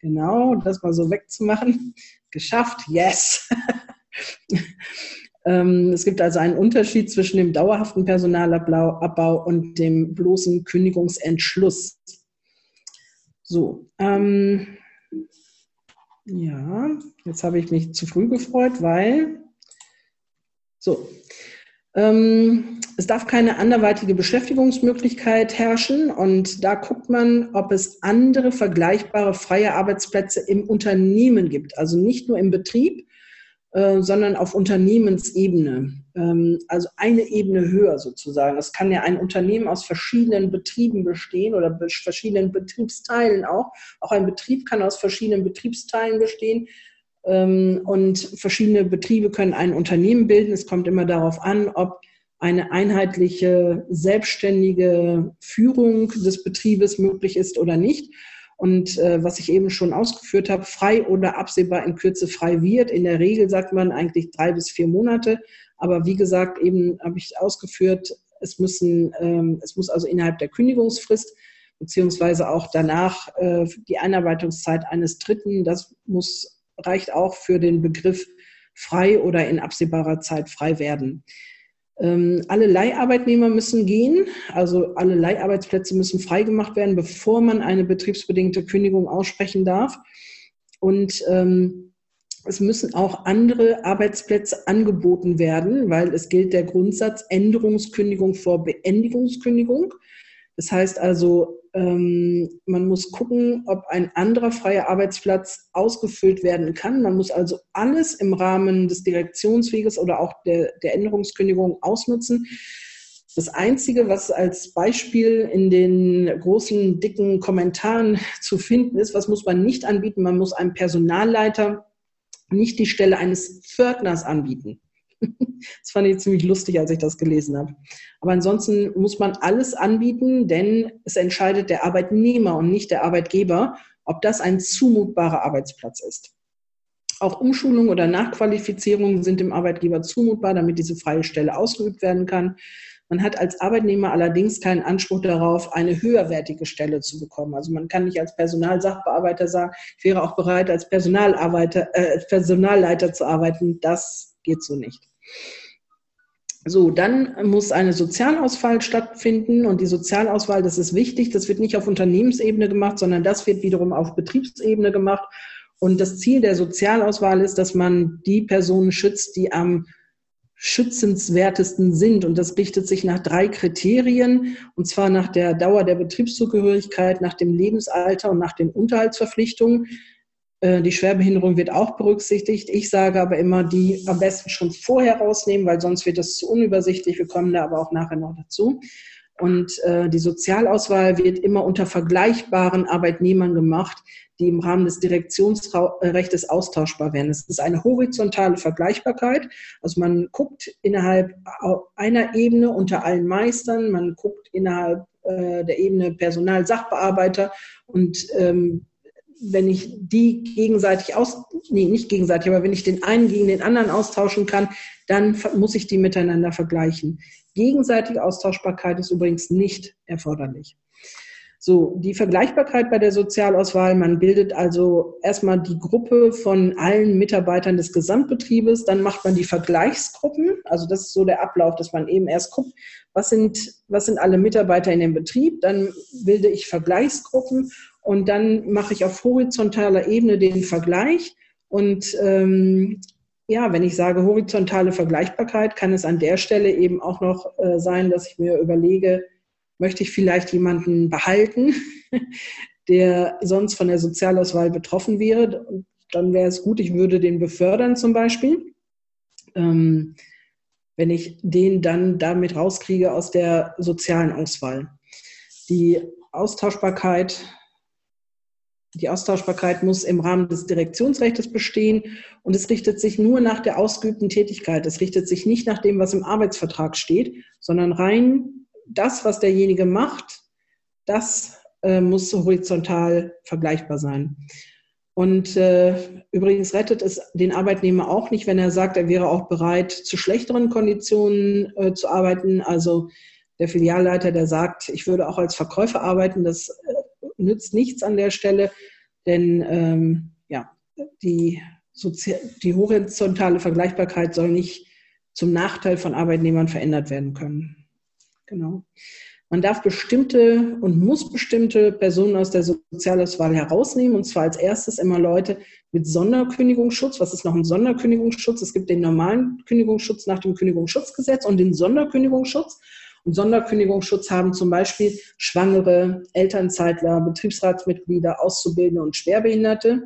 Genau, das mal so wegzumachen. Geschafft, yes. Ähm, es gibt also einen Unterschied zwischen dem dauerhaften Personalabbau und dem bloßen Kündigungsentschluss. So, ähm, ja, jetzt habe ich mich zu früh gefreut, weil, so, ähm, es darf keine anderweitige Beschäftigungsmöglichkeit herrschen und da guckt man, ob es andere vergleichbare freie Arbeitsplätze im Unternehmen gibt. Also nicht nur im Betrieb, äh, sondern auf Unternehmensebene. Ähm, also eine Ebene höher sozusagen. Es kann ja ein Unternehmen aus verschiedenen Betrieben bestehen oder verschiedenen Betriebsteilen auch. Auch ein Betrieb kann aus verschiedenen Betriebsteilen bestehen. Ähm, und verschiedene Betriebe können ein Unternehmen bilden. Es kommt immer darauf an, ob eine einheitliche, selbstständige Führung des Betriebes möglich ist oder nicht. Und äh, was ich eben schon ausgeführt habe, frei oder absehbar in Kürze frei wird. In der Regel sagt man eigentlich drei bis vier Monate. Aber wie gesagt, eben habe ich ausgeführt, es müssen, ähm, es muss also innerhalb der Kündigungsfrist beziehungsweise auch danach äh, die Einarbeitungszeit eines Dritten. Das muss, reicht auch für den Begriff frei oder in absehbarer Zeit frei werden. Ähm, alle Leiharbeitnehmer müssen gehen, also alle Leiharbeitsplätze müssen freigemacht werden, bevor man eine betriebsbedingte Kündigung aussprechen darf. Und ähm, es müssen auch andere Arbeitsplätze angeboten werden, weil es gilt der Grundsatz Änderungskündigung vor Beendigungskündigung. Das heißt also, ähm, man muss gucken, ob ein anderer freier Arbeitsplatz ausgefüllt werden kann. Man muss also alles im Rahmen des Direktionsweges oder auch der, der Änderungskündigung ausnutzen. Das Einzige, was als Beispiel in den großen, dicken Kommentaren zu finden ist, was muss man nicht anbieten? Man muss einem Personalleiter nicht die Stelle eines Pförtners anbieten. Das fand ich ziemlich lustig, als ich das gelesen habe. Aber ansonsten muss man alles anbieten, denn es entscheidet der Arbeitnehmer und nicht der Arbeitgeber, ob das ein zumutbarer Arbeitsplatz ist. Auch Umschulung oder Nachqualifizierung sind dem Arbeitgeber zumutbar, damit diese freie Stelle ausgeübt werden kann. Man hat als Arbeitnehmer allerdings keinen Anspruch darauf, eine höherwertige Stelle zu bekommen. Also man kann nicht als Personalsachbearbeiter sagen, ich wäre auch bereit, als Personalarbeiter, äh, als Personalleiter zu arbeiten. Das geht so nicht. So, dann muss eine Sozialauswahl stattfinden und die Sozialauswahl, das ist wichtig, das wird nicht auf Unternehmensebene gemacht, sondern das wird wiederum auf Betriebsebene gemacht. Und das Ziel der Sozialauswahl ist, dass man die Personen schützt, die am schützenswertesten sind. Und das richtet sich nach drei Kriterien, und zwar nach der Dauer der Betriebszugehörigkeit, nach dem Lebensalter und nach den Unterhaltsverpflichtungen. Äh, die Schwerbehinderung wird auch berücksichtigt. Ich sage aber immer, die am besten schon vorher rausnehmen, weil sonst wird das zu unübersichtlich. Wir kommen da aber auch nachher noch dazu. Und äh, die Sozialauswahl wird immer unter vergleichbaren Arbeitnehmern gemacht, die im Rahmen des Direktionsrechts austauschbar werden. Es ist eine horizontale Vergleichbarkeit. Also man guckt innerhalb einer Ebene unter allen Meistern, man guckt innerhalb äh, der Ebene Personalsachbearbeiter und ähm, wenn ich die gegenseitig aus, nee, nicht gegenseitig, aber wenn ich den einen gegen den anderen austauschen kann, dann muss ich die miteinander vergleichen. Gegenseitige Austauschbarkeit ist übrigens nicht erforderlich. So, die Vergleichbarkeit bei der Sozialauswahl, man bildet also erstmal die Gruppe von allen Mitarbeitern des Gesamtbetriebes, dann macht man die Vergleichsgruppen, also das ist so der Ablauf, dass man eben erst guckt, was sind, was sind alle Mitarbeiter in dem Betrieb, dann bilde ich Vergleichsgruppen und dann mache ich auf horizontaler Ebene den Vergleich. Und ähm, ja, wenn ich sage horizontale Vergleichbarkeit, kann es an der Stelle eben auch noch äh, sein, dass ich mir überlege, möchte ich vielleicht jemanden behalten, der sonst von der Sozialauswahl betroffen wäre. Und dann wäre es gut, ich würde den befördern zum Beispiel. Ähm, wenn ich den dann damit rauskriege aus der sozialen Auswahl. Die Austauschbarkeit die Austauschbarkeit muss im Rahmen des Direktionsrechts bestehen und es richtet sich nur nach der ausgeübten Tätigkeit. Es richtet sich nicht nach dem, was im Arbeitsvertrag steht, sondern rein das, was derjenige macht, das äh, muss horizontal vergleichbar sein. Und äh, übrigens rettet es den Arbeitnehmer auch nicht, wenn er sagt, er wäre auch bereit, zu schlechteren Konditionen äh, zu arbeiten. Also der Filialleiter, der sagt, ich würde auch als Verkäufer arbeiten, das äh, nützt nichts an der Stelle, denn ähm, ja, die, die horizontale Vergleichbarkeit soll nicht zum Nachteil von Arbeitnehmern verändert werden können. Genau. Man darf bestimmte und muss bestimmte Personen aus der Sozialauswahl herausnehmen, und zwar als erstes immer Leute mit Sonderkündigungsschutz. Was ist noch ein Sonderkündigungsschutz? Es gibt den normalen Kündigungsschutz nach dem Kündigungsschutzgesetz und den Sonderkündigungsschutz. Und Sonderkündigungsschutz haben zum Beispiel Schwangere, Elternzeitler, Betriebsratsmitglieder, Auszubildende und Schwerbehinderte.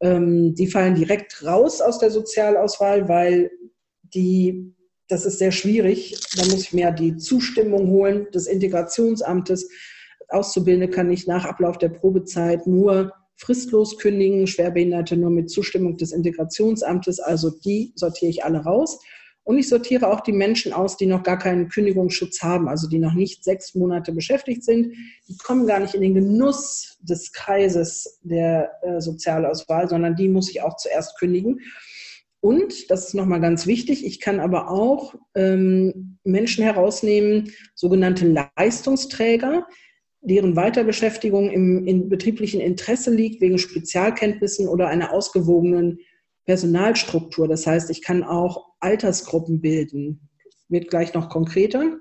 Ähm, die fallen direkt raus aus der Sozialauswahl, weil die, das ist sehr schwierig. Da muss ich mir die Zustimmung holen des Integrationsamtes. Auszubildende kann ich nach Ablauf der Probezeit nur fristlos kündigen, Schwerbehinderte nur mit Zustimmung des Integrationsamtes. Also die sortiere ich alle raus. Und ich sortiere auch die Menschen aus, die noch gar keinen Kündigungsschutz haben, also die noch nicht sechs Monate beschäftigt sind. Die kommen gar nicht in den Genuss des Kreises der äh, Sozialauswahl, sondern die muss ich auch zuerst kündigen. Und, das ist nochmal ganz wichtig, ich kann aber auch ähm, Menschen herausnehmen, sogenannte Leistungsträger, deren Weiterbeschäftigung im, im betrieblichen Interesse liegt, wegen Spezialkenntnissen oder einer ausgewogenen Personalstruktur. Das heißt, ich kann auch Altersgruppen bilden. Wird gleich noch konkreter.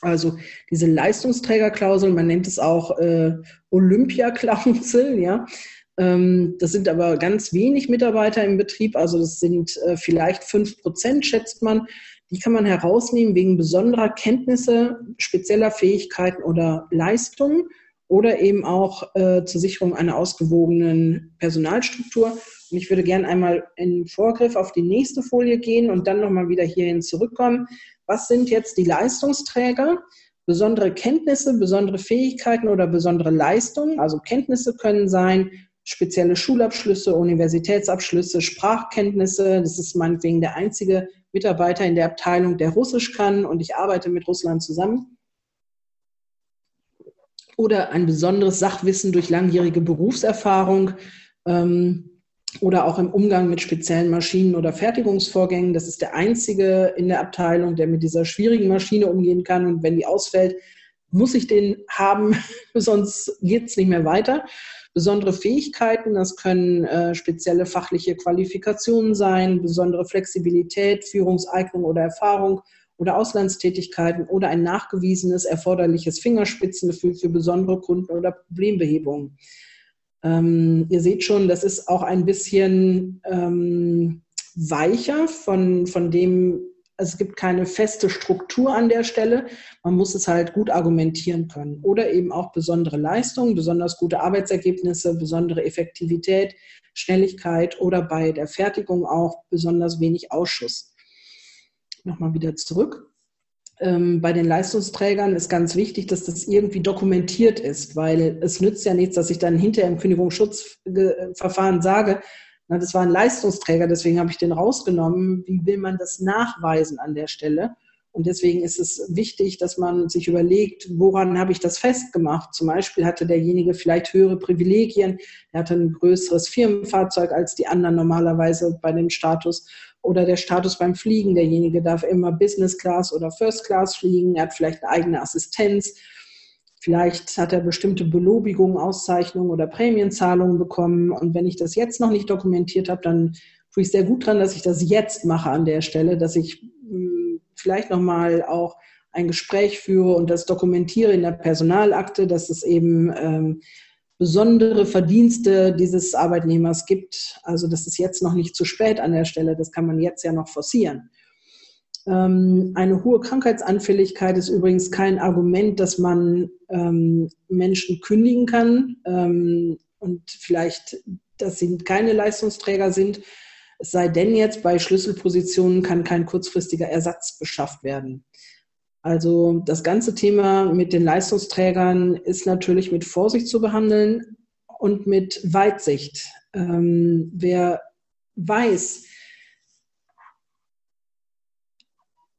Also diese Leistungsträgerklausel, man nennt es auch äh, Olympiaklausel, ja. Ähm, das sind aber ganz wenig Mitarbeiter im Betrieb, also das sind äh, vielleicht fünf Prozent, schätzt man. Die kann man herausnehmen wegen besonderer Kenntnisse, spezieller Fähigkeiten oder Leistungen oder eben auch äh, zur Sicherung einer ausgewogenen Personalstruktur. Und ich würde gerne einmal in Vorgriff auf die nächste Folie gehen und dann nochmal wieder hierhin zurückkommen. Was sind jetzt die Leistungsträger? Besondere Kenntnisse, besondere Fähigkeiten oder besondere Leistungen. Also Kenntnisse können sein spezielle Schulabschlüsse, Universitätsabschlüsse, Sprachkenntnisse. Das ist meinetwegen der einzige Mitarbeiter in der Abteilung, der Russisch kann und ich arbeite mit Russland zusammen. Oder ein besonderes Sachwissen durch langjährige Berufserfahrung ähm, oder auch im Umgang mit speziellen Maschinen oder Fertigungsvorgängen. Das ist der einzige in der Abteilung, der mit dieser schwierigen Maschine umgehen kann. Und wenn die ausfällt, muss ich den haben, sonst geht es nicht mehr weiter besondere Fähigkeiten. Das können äh, spezielle fachliche Qualifikationen sein, besondere Flexibilität, Führungseignung oder Erfahrung oder Auslandstätigkeiten oder ein nachgewiesenes erforderliches Fingerspitzengefühl für besondere Kunden- oder Problembehebungen. Ähm, ihr seht schon, das ist auch ein bisschen ähm, weicher von, von dem, also es gibt keine feste Struktur an der Stelle. Man muss es halt gut argumentieren können. Oder eben auch besondere Leistungen, besonders gute Arbeitsergebnisse, besondere Effektivität, Schnelligkeit oder bei der Fertigung auch besonders wenig Ausschuss. Nochmal wieder zurück. Ähm, bei den Leistungsträgern ist ganz wichtig, dass das irgendwie dokumentiert ist, weil es nützt ja nichts, dass ich dann hinterher im Kündigungsschutzverfahren sage, na, das war ein Leistungsträger, deswegen habe ich den rausgenommen. Wie will man das nachweisen an der Stelle? Und deswegen ist es wichtig, dass man sich überlegt, woran habe ich das festgemacht? Zum Beispiel hatte derjenige vielleicht höhere Privilegien, er hatte ein größeres Firmenfahrzeug als die anderen normalerweise bei dem Status oder der Status beim Fliegen. Derjenige darf immer Business Class oder First Class fliegen, er hat vielleicht eine eigene Assistenz Vielleicht hat er bestimmte Belobigungen, Auszeichnungen oder Prämienzahlungen bekommen. Und wenn ich das jetzt noch nicht dokumentiert habe, dann tue ich sehr gut dran, dass ich das jetzt mache an der Stelle, dass ich hm, vielleicht nochmal auch ein Gespräch führe und das dokumentiere in der Personalakte, dass es eben ähm, besondere Verdienste dieses Arbeitnehmers gibt. Also das ist jetzt noch nicht zu spät an der Stelle, das kann man jetzt ja noch forcieren. Ähm, eine hohe Krankheitsanfälligkeit ist übrigens kein Argument, dass man ähm, Menschen kündigen kann ähm, und vielleicht, dass sie keine Leistungsträger sind. Es sei denn jetzt, bei Schlüsselpositionen kann kein kurzfristiger Ersatz beschafft werden. Also das ganze Thema mit den Leistungsträgern ist natürlich mit Vorsicht zu behandeln und mit Weitsicht. Ähm, wer weiß,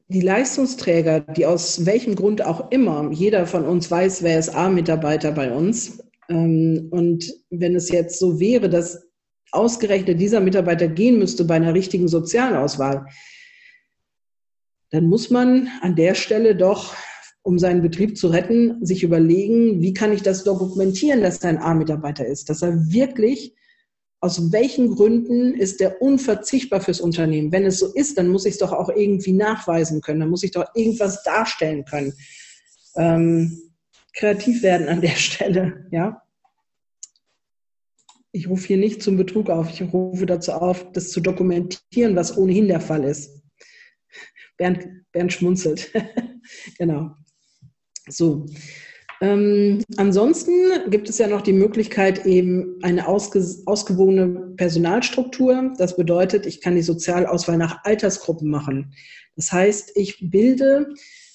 die Leistungsträger, die aus welchem Grund auch immer, jeder von uns weiß, wer ist A-Mitarbeiter bei uns. Ähm, und wenn es jetzt so wäre, dass ausgerechnet dieser Mitarbeiter gehen müsste bei einer richtigen Sozialauswahl, dann muss man an der Stelle doch, um seinen Betrieb zu retten, sich überlegen, wie kann ich das dokumentieren, dass er ein A-Mitarbeiter ist, dass er wirklich aus welchen Gründen ist der unverzichtbar fürs Unternehmen? Wenn es so ist, dann muss ich es doch auch irgendwie nachweisen können, dann muss ich doch irgendwas darstellen können. Ähm, kreativ werden an der Stelle, ja. Ich rufe hier nicht zum Betrug auf, ich rufe dazu auf, das zu dokumentieren, was ohnehin der Fall ist. Bernd, Bernd schmunzelt. genau. So. Ähm, ansonsten gibt es ja noch die Möglichkeit, eben eine ausge ausgewogene Personalstruktur. Das bedeutet, ich kann die Sozialauswahl nach Altersgruppen machen. Das heißt, ich bilde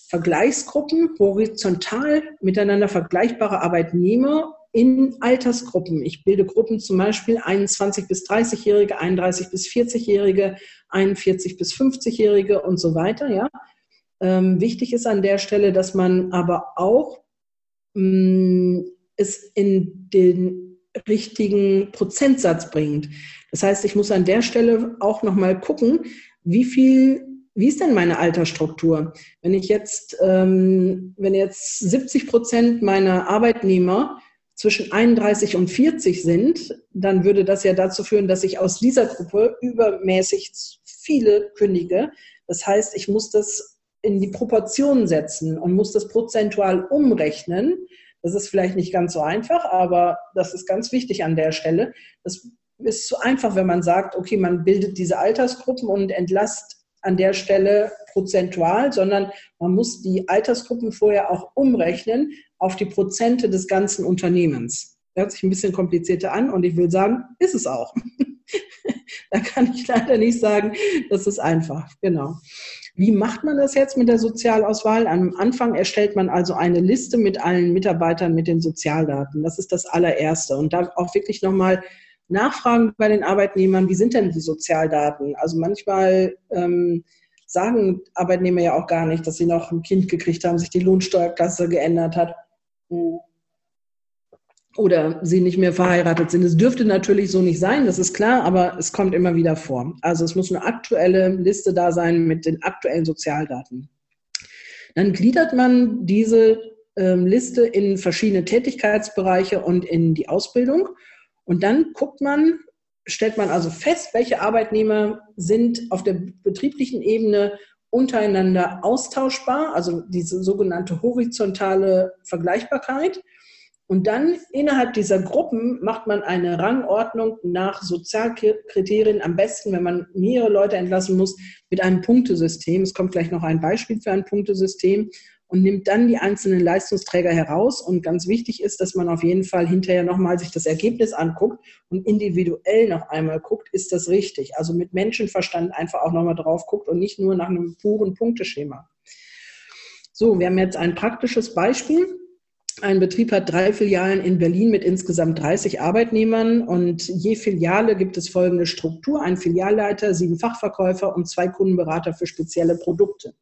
Vergleichsgruppen, horizontal miteinander vergleichbare Arbeitnehmer in Altersgruppen. Ich bilde Gruppen zum Beispiel 21 bis 30-Jährige, 31 bis 40-Jährige, 41 bis 50-Jährige und so weiter. Ja. Ähm, wichtig ist an der Stelle, dass man aber auch es in den richtigen Prozentsatz bringt. Das heißt, ich muss an der Stelle auch nochmal gucken, wie viel wie ist denn meine Altersstruktur? Wenn ich jetzt, ähm, wenn jetzt 70 Prozent meiner Arbeitnehmer zwischen 31 und 40 sind, dann würde das ja dazu führen, dass ich aus dieser Gruppe übermäßig viele kündige. Das heißt, ich muss das in die Proportionen setzen und muss das prozentual umrechnen. Das ist vielleicht nicht ganz so einfach, aber das ist ganz wichtig an der Stelle. Das ist zu einfach, wenn man sagt, okay, man bildet diese Altersgruppen und entlasst an der Stelle prozentual, sondern man muss die Altersgruppen vorher auch umrechnen auf die Prozente des ganzen Unternehmens. Hört sich ein bisschen komplizierter an und ich will sagen, ist es auch. da kann ich leider nicht sagen, das ist einfach. Genau. Wie macht man das jetzt mit der Sozialauswahl? Am Anfang erstellt man also eine Liste mit allen Mitarbeitern mit den Sozialdaten. Das ist das allererste. Und da auch wirklich nochmal nachfragen bei den Arbeitnehmern, wie sind denn die Sozialdaten? Also manchmal ähm, sagen Arbeitnehmer ja auch gar nicht, dass sie noch ein Kind gekriegt haben, sich die Lohnsteuerklasse geändert hat hm. oder sie nicht mehr verheiratet sind. Es dürfte natürlich so nicht sein, das ist klar, aber es kommt immer wieder vor. Also es muss eine aktuelle Liste da sein mit den aktuellen Sozialdaten. Dann gliedert man diese ähm, Liste in verschiedene Tätigkeitsbereiche und in die Ausbildung. Und dann guckt man, stellt man also fest, welche Arbeitnehmer sind auf der betrieblichen Ebene untereinander austauschbar, also diese sogenannte horizontale Vergleichbarkeit. Und dann innerhalb dieser Gruppen macht man eine Rangordnung nach Sozialkriterien, am besten, wenn man mehrere Leute entlassen muss, mit einem Punktesystem. Es kommt gleich noch ein Beispiel für ein Punktesystem und nimmt dann die einzelnen Leistungsträger heraus. Und ganz wichtig ist, dass man auf jeden Fall hinterher nochmal sich das Ergebnis anguckt und individuell noch einmal guckt, ist das richtig? Also mit Menschenverstand einfach auch nochmal drauf guckt und nicht nur nach einem puren Punkteschema. So, wir haben jetzt ein praktisches Beispiel. Ein Betrieb hat drei Filialen in Berlin mit insgesamt 30 Arbeitnehmern und je Filiale gibt es folgende Struktur. Ein Filialleiter, sieben Fachverkäufer und zwei Kundenberater für spezielle Produkte.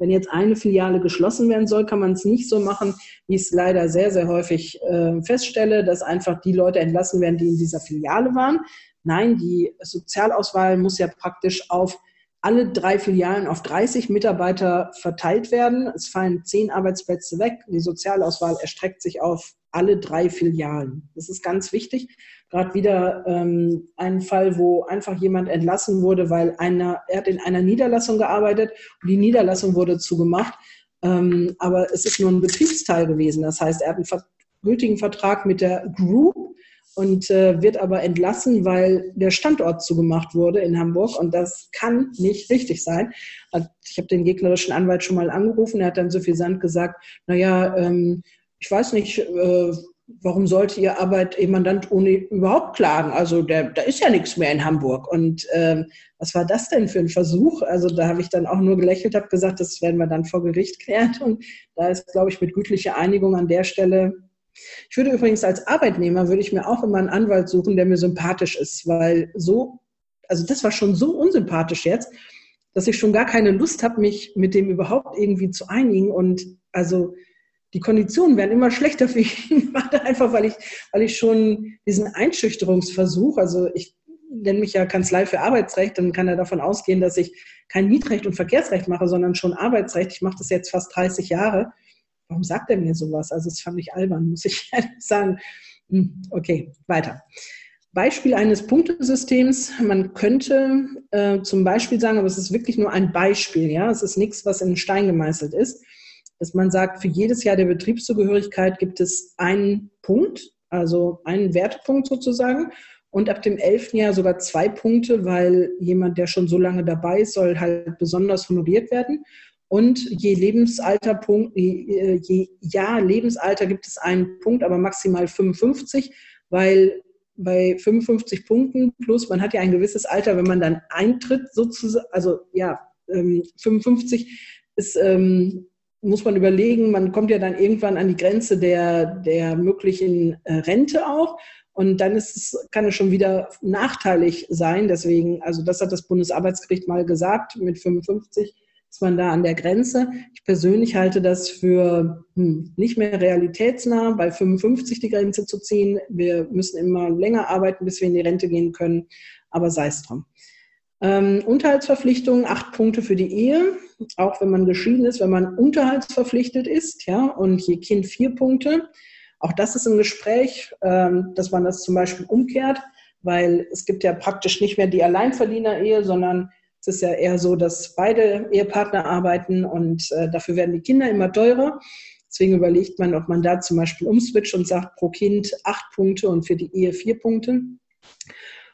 Wenn jetzt eine Filiale geschlossen werden soll, kann man es nicht so machen, wie ich es leider sehr, sehr häufig äh, feststelle, dass einfach die Leute entlassen werden, die in dieser Filiale waren. Nein, die Sozialauswahl muss ja praktisch auf alle drei Filialen auf 30 Mitarbeiter verteilt werden. Es fallen zehn Arbeitsplätze weg. Die Sozialauswahl erstreckt sich auf alle drei Filialen. Das ist ganz wichtig gerade wieder ähm, einen Fall, wo einfach jemand entlassen wurde, weil einer, er hat in einer Niederlassung gearbeitet und die Niederlassung wurde zugemacht. Ähm, aber es ist nur ein Betriebsteil gewesen. Das heißt, er hat einen gültigen Vertrag mit der Group und äh, wird aber entlassen, weil der Standort zugemacht wurde in Hamburg und das kann nicht richtig sein. Ich habe den gegnerischen Anwalt schon mal angerufen, er hat dann so viel Sand gesagt, naja, ähm, ich weiß nicht, äh, warum sollte Ihr Arbeitnehmermandant ohne überhaupt klagen? Also der, da ist ja nichts mehr in Hamburg. Und ähm, was war das denn für ein Versuch? Also da habe ich dann auch nur gelächelt, habe gesagt, das werden wir dann vor Gericht klären. Und da ist, glaube ich, mit gütlicher Einigung an der Stelle. Ich würde übrigens als Arbeitnehmer, würde ich mir auch immer einen Anwalt suchen, der mir sympathisch ist, weil so, also das war schon so unsympathisch jetzt, dass ich schon gar keine Lust habe, mich mit dem überhaupt irgendwie zu einigen. Und also die Konditionen werden immer schlechter für ihn, einfach weil ich, weil ich schon diesen Einschüchterungsversuch, also ich nenne mich ja Kanzlei für Arbeitsrecht, dann kann er davon ausgehen, dass ich kein Mietrecht und Verkehrsrecht mache, sondern schon Arbeitsrecht. Ich mache das jetzt fast 30 Jahre. Warum sagt er mir sowas? Also das fand ich albern, muss ich ehrlich sagen. Hm, okay, weiter. Beispiel eines Punktesystems. Man könnte äh, zum Beispiel sagen, aber es ist wirklich nur ein Beispiel, ja, es ist nichts, was in Stein gemeißelt ist dass man sagt, für jedes Jahr der Betriebszugehörigkeit gibt es einen Punkt, also einen Wertepunkt sozusagen. Und ab dem elften Jahr sogar zwei Punkte, weil jemand, der schon so lange dabei ist, soll halt besonders honoriert werden. Und je Lebensalter, je, je Jahr Lebensalter gibt es einen Punkt, aber maximal 55, weil bei 55 Punkten plus, man hat ja ein gewisses Alter, wenn man dann eintritt, sozusagen, also ja, 55 ähm, ist ähm, muss man überlegen, man kommt ja dann irgendwann an die Grenze der, der möglichen äh, Rente auch. Und dann ist es, kann es schon wieder nachteilig sein. Deswegen, also das hat das Bundesarbeitsgericht mal gesagt, mit 55 ist man da an der Grenze. Ich persönlich halte das für hm, nicht mehr realitätsnah, bei 55 die Grenze zu ziehen. Wir müssen immer länger arbeiten, bis wir in die Rente gehen können. Aber sei es drum. Ähm, Unterhaltsverpflichtungen, acht Punkte für die Ehe, auch wenn man geschieden ist, wenn man unterhaltsverpflichtet ist, ja, und je Kind vier Punkte. Auch das ist ein Gespräch, ähm, dass man das zum Beispiel umkehrt, weil es gibt ja praktisch nicht mehr die Alleinverdiener-Ehe, sondern es ist ja eher so, dass beide Ehepartner arbeiten und äh, dafür werden die Kinder immer teurer. Deswegen überlegt man, ob man da zum Beispiel umswitcht und sagt, pro Kind acht Punkte und für die Ehe vier Punkte.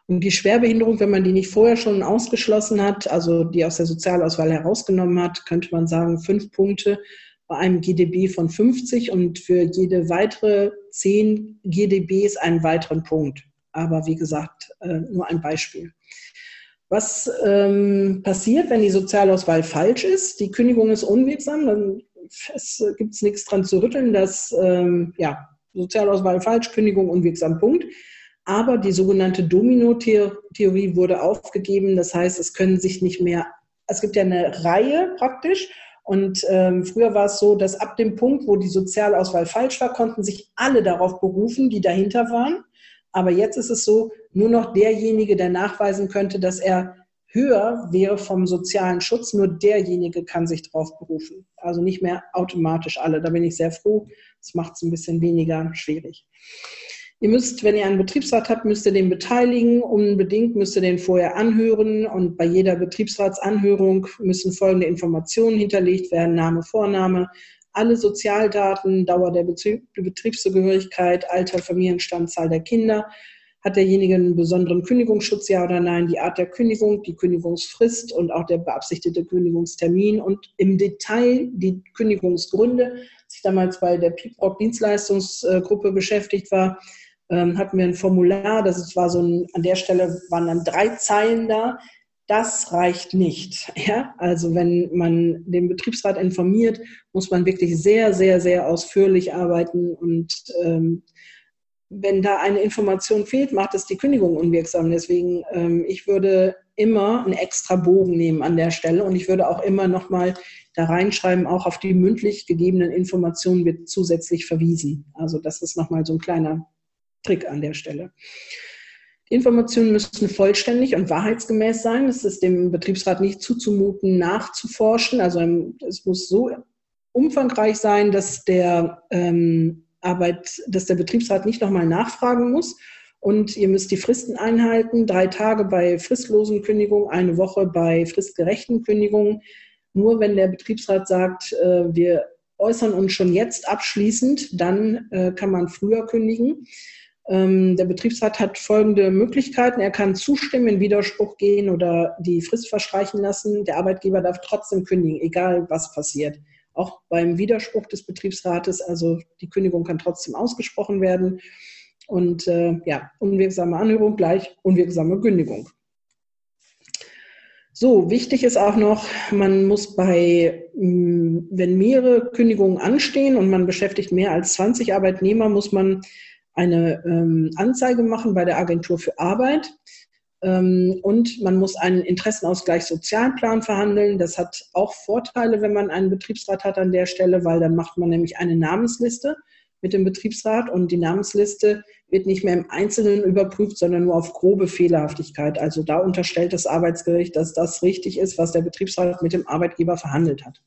Und die Schwerbehinderung, wenn man die nicht vorher schon ausgeschlossen hat, also die aus der Sozialauswahl herausgenommen hat, könnte man sagen, fünf Punkte bei einem GDB von 50 und für jede weitere zehn GDBs einen weiteren Punkt. Aber wie gesagt, äh, nur ein Beispiel. Was ähm, passiert, wenn die Sozialauswahl falsch ist? Die Kündigung ist unwirksam, dann gibt es nichts dran zu rütteln, dass ähm, ja, Sozialauswahl falsch, Kündigung unwirksam, Punkt. Aber die sogenannte Domino-Theorie wurde aufgegeben. Das heißt, es können sich nicht mehr, es gibt ja eine Reihe praktisch. Und ähm, früher war es so, dass ab dem Punkt, wo die Sozialauswahl falsch war, konnten sich alle darauf berufen, die dahinter waren. Aber jetzt ist es so, nur noch derjenige, der nachweisen könnte, dass er höher wäre vom sozialen Schutz, nur derjenige kann sich darauf berufen. Also nicht mehr automatisch alle. Da bin ich sehr froh. Das macht es ein bisschen weniger schwierig. Ihr müsst, wenn ihr einen Betriebsrat habt, müsst ihr den beteiligen. Unbedingt müsst ihr den vorher anhören. Und bei jeder Betriebsratsanhörung müssen folgende Informationen hinterlegt werden. Name, Vorname, alle Sozialdaten, Dauer der Betriebszugehörigkeit, Alter, Familienstand, Zahl der Kinder. Hat derjenige einen besonderen Kündigungsschutz, ja oder nein? Die Art der Kündigung, die Kündigungsfrist und auch der beabsichtigte Kündigungstermin und im Detail die Kündigungsgründe. Als ich damals bei der PIPROC Dienstleistungsgruppe beschäftigt war, ähm, hatten wir ein Formular, das war so ein, an der Stelle waren dann drei Zeilen da. Das reicht nicht. Ja? Also wenn man den Betriebsrat informiert, muss man wirklich sehr, sehr, sehr ausführlich arbeiten und ähm, wenn da eine Information fehlt, macht es die Kündigung unwirksam. Deswegen, ähm, ich würde immer einen extra Bogen nehmen an der Stelle und ich würde auch immer nochmal da reinschreiben, auch auf die mündlich gegebenen Informationen wird zusätzlich verwiesen. Also das ist nochmal so ein kleiner Trick an der Stelle. Informationen müssen vollständig und wahrheitsgemäß sein. Es ist dem Betriebsrat nicht zuzumuten, nachzuforschen. Also es muss so umfangreich sein, dass der, ähm, Arbeit, dass der Betriebsrat nicht nochmal nachfragen muss. Und ihr müsst die Fristen einhalten. Drei Tage bei fristlosen Kündigungen, eine Woche bei fristgerechten Kündigungen. Nur wenn der Betriebsrat sagt, äh, wir äußern uns schon jetzt abschließend, dann äh, kann man früher kündigen. Ähm, der Betriebsrat hat folgende Möglichkeiten. Er kann zustimmen, in Widerspruch gehen oder die Frist verstreichen lassen. Der Arbeitgeber darf trotzdem kündigen, egal was passiert. Auch beim Widerspruch des Betriebsrates, also die Kündigung kann trotzdem ausgesprochen werden. Und äh, ja, unwirksame Anhörung gleich unwirksame Kündigung. So, wichtig ist auch noch, man muss bei, mm, wenn mehrere Kündigungen anstehen und man beschäftigt mehr als 20 Arbeitnehmer, muss man eine ähm, Anzeige machen bei der Agentur für Arbeit. Ähm, und man muss einen Interessenausgleich Sozialplan verhandeln. Das hat auch Vorteile, wenn man einen Betriebsrat hat an der Stelle, weil dann macht man nämlich eine Namensliste mit dem Betriebsrat und die Namensliste wird nicht mehr im Einzelnen überprüft, sondern nur auf grobe Fehlerhaftigkeit. Also da unterstellt das Arbeitsgericht, dass das richtig ist, was der Betriebsrat mit dem Arbeitgeber verhandelt hat.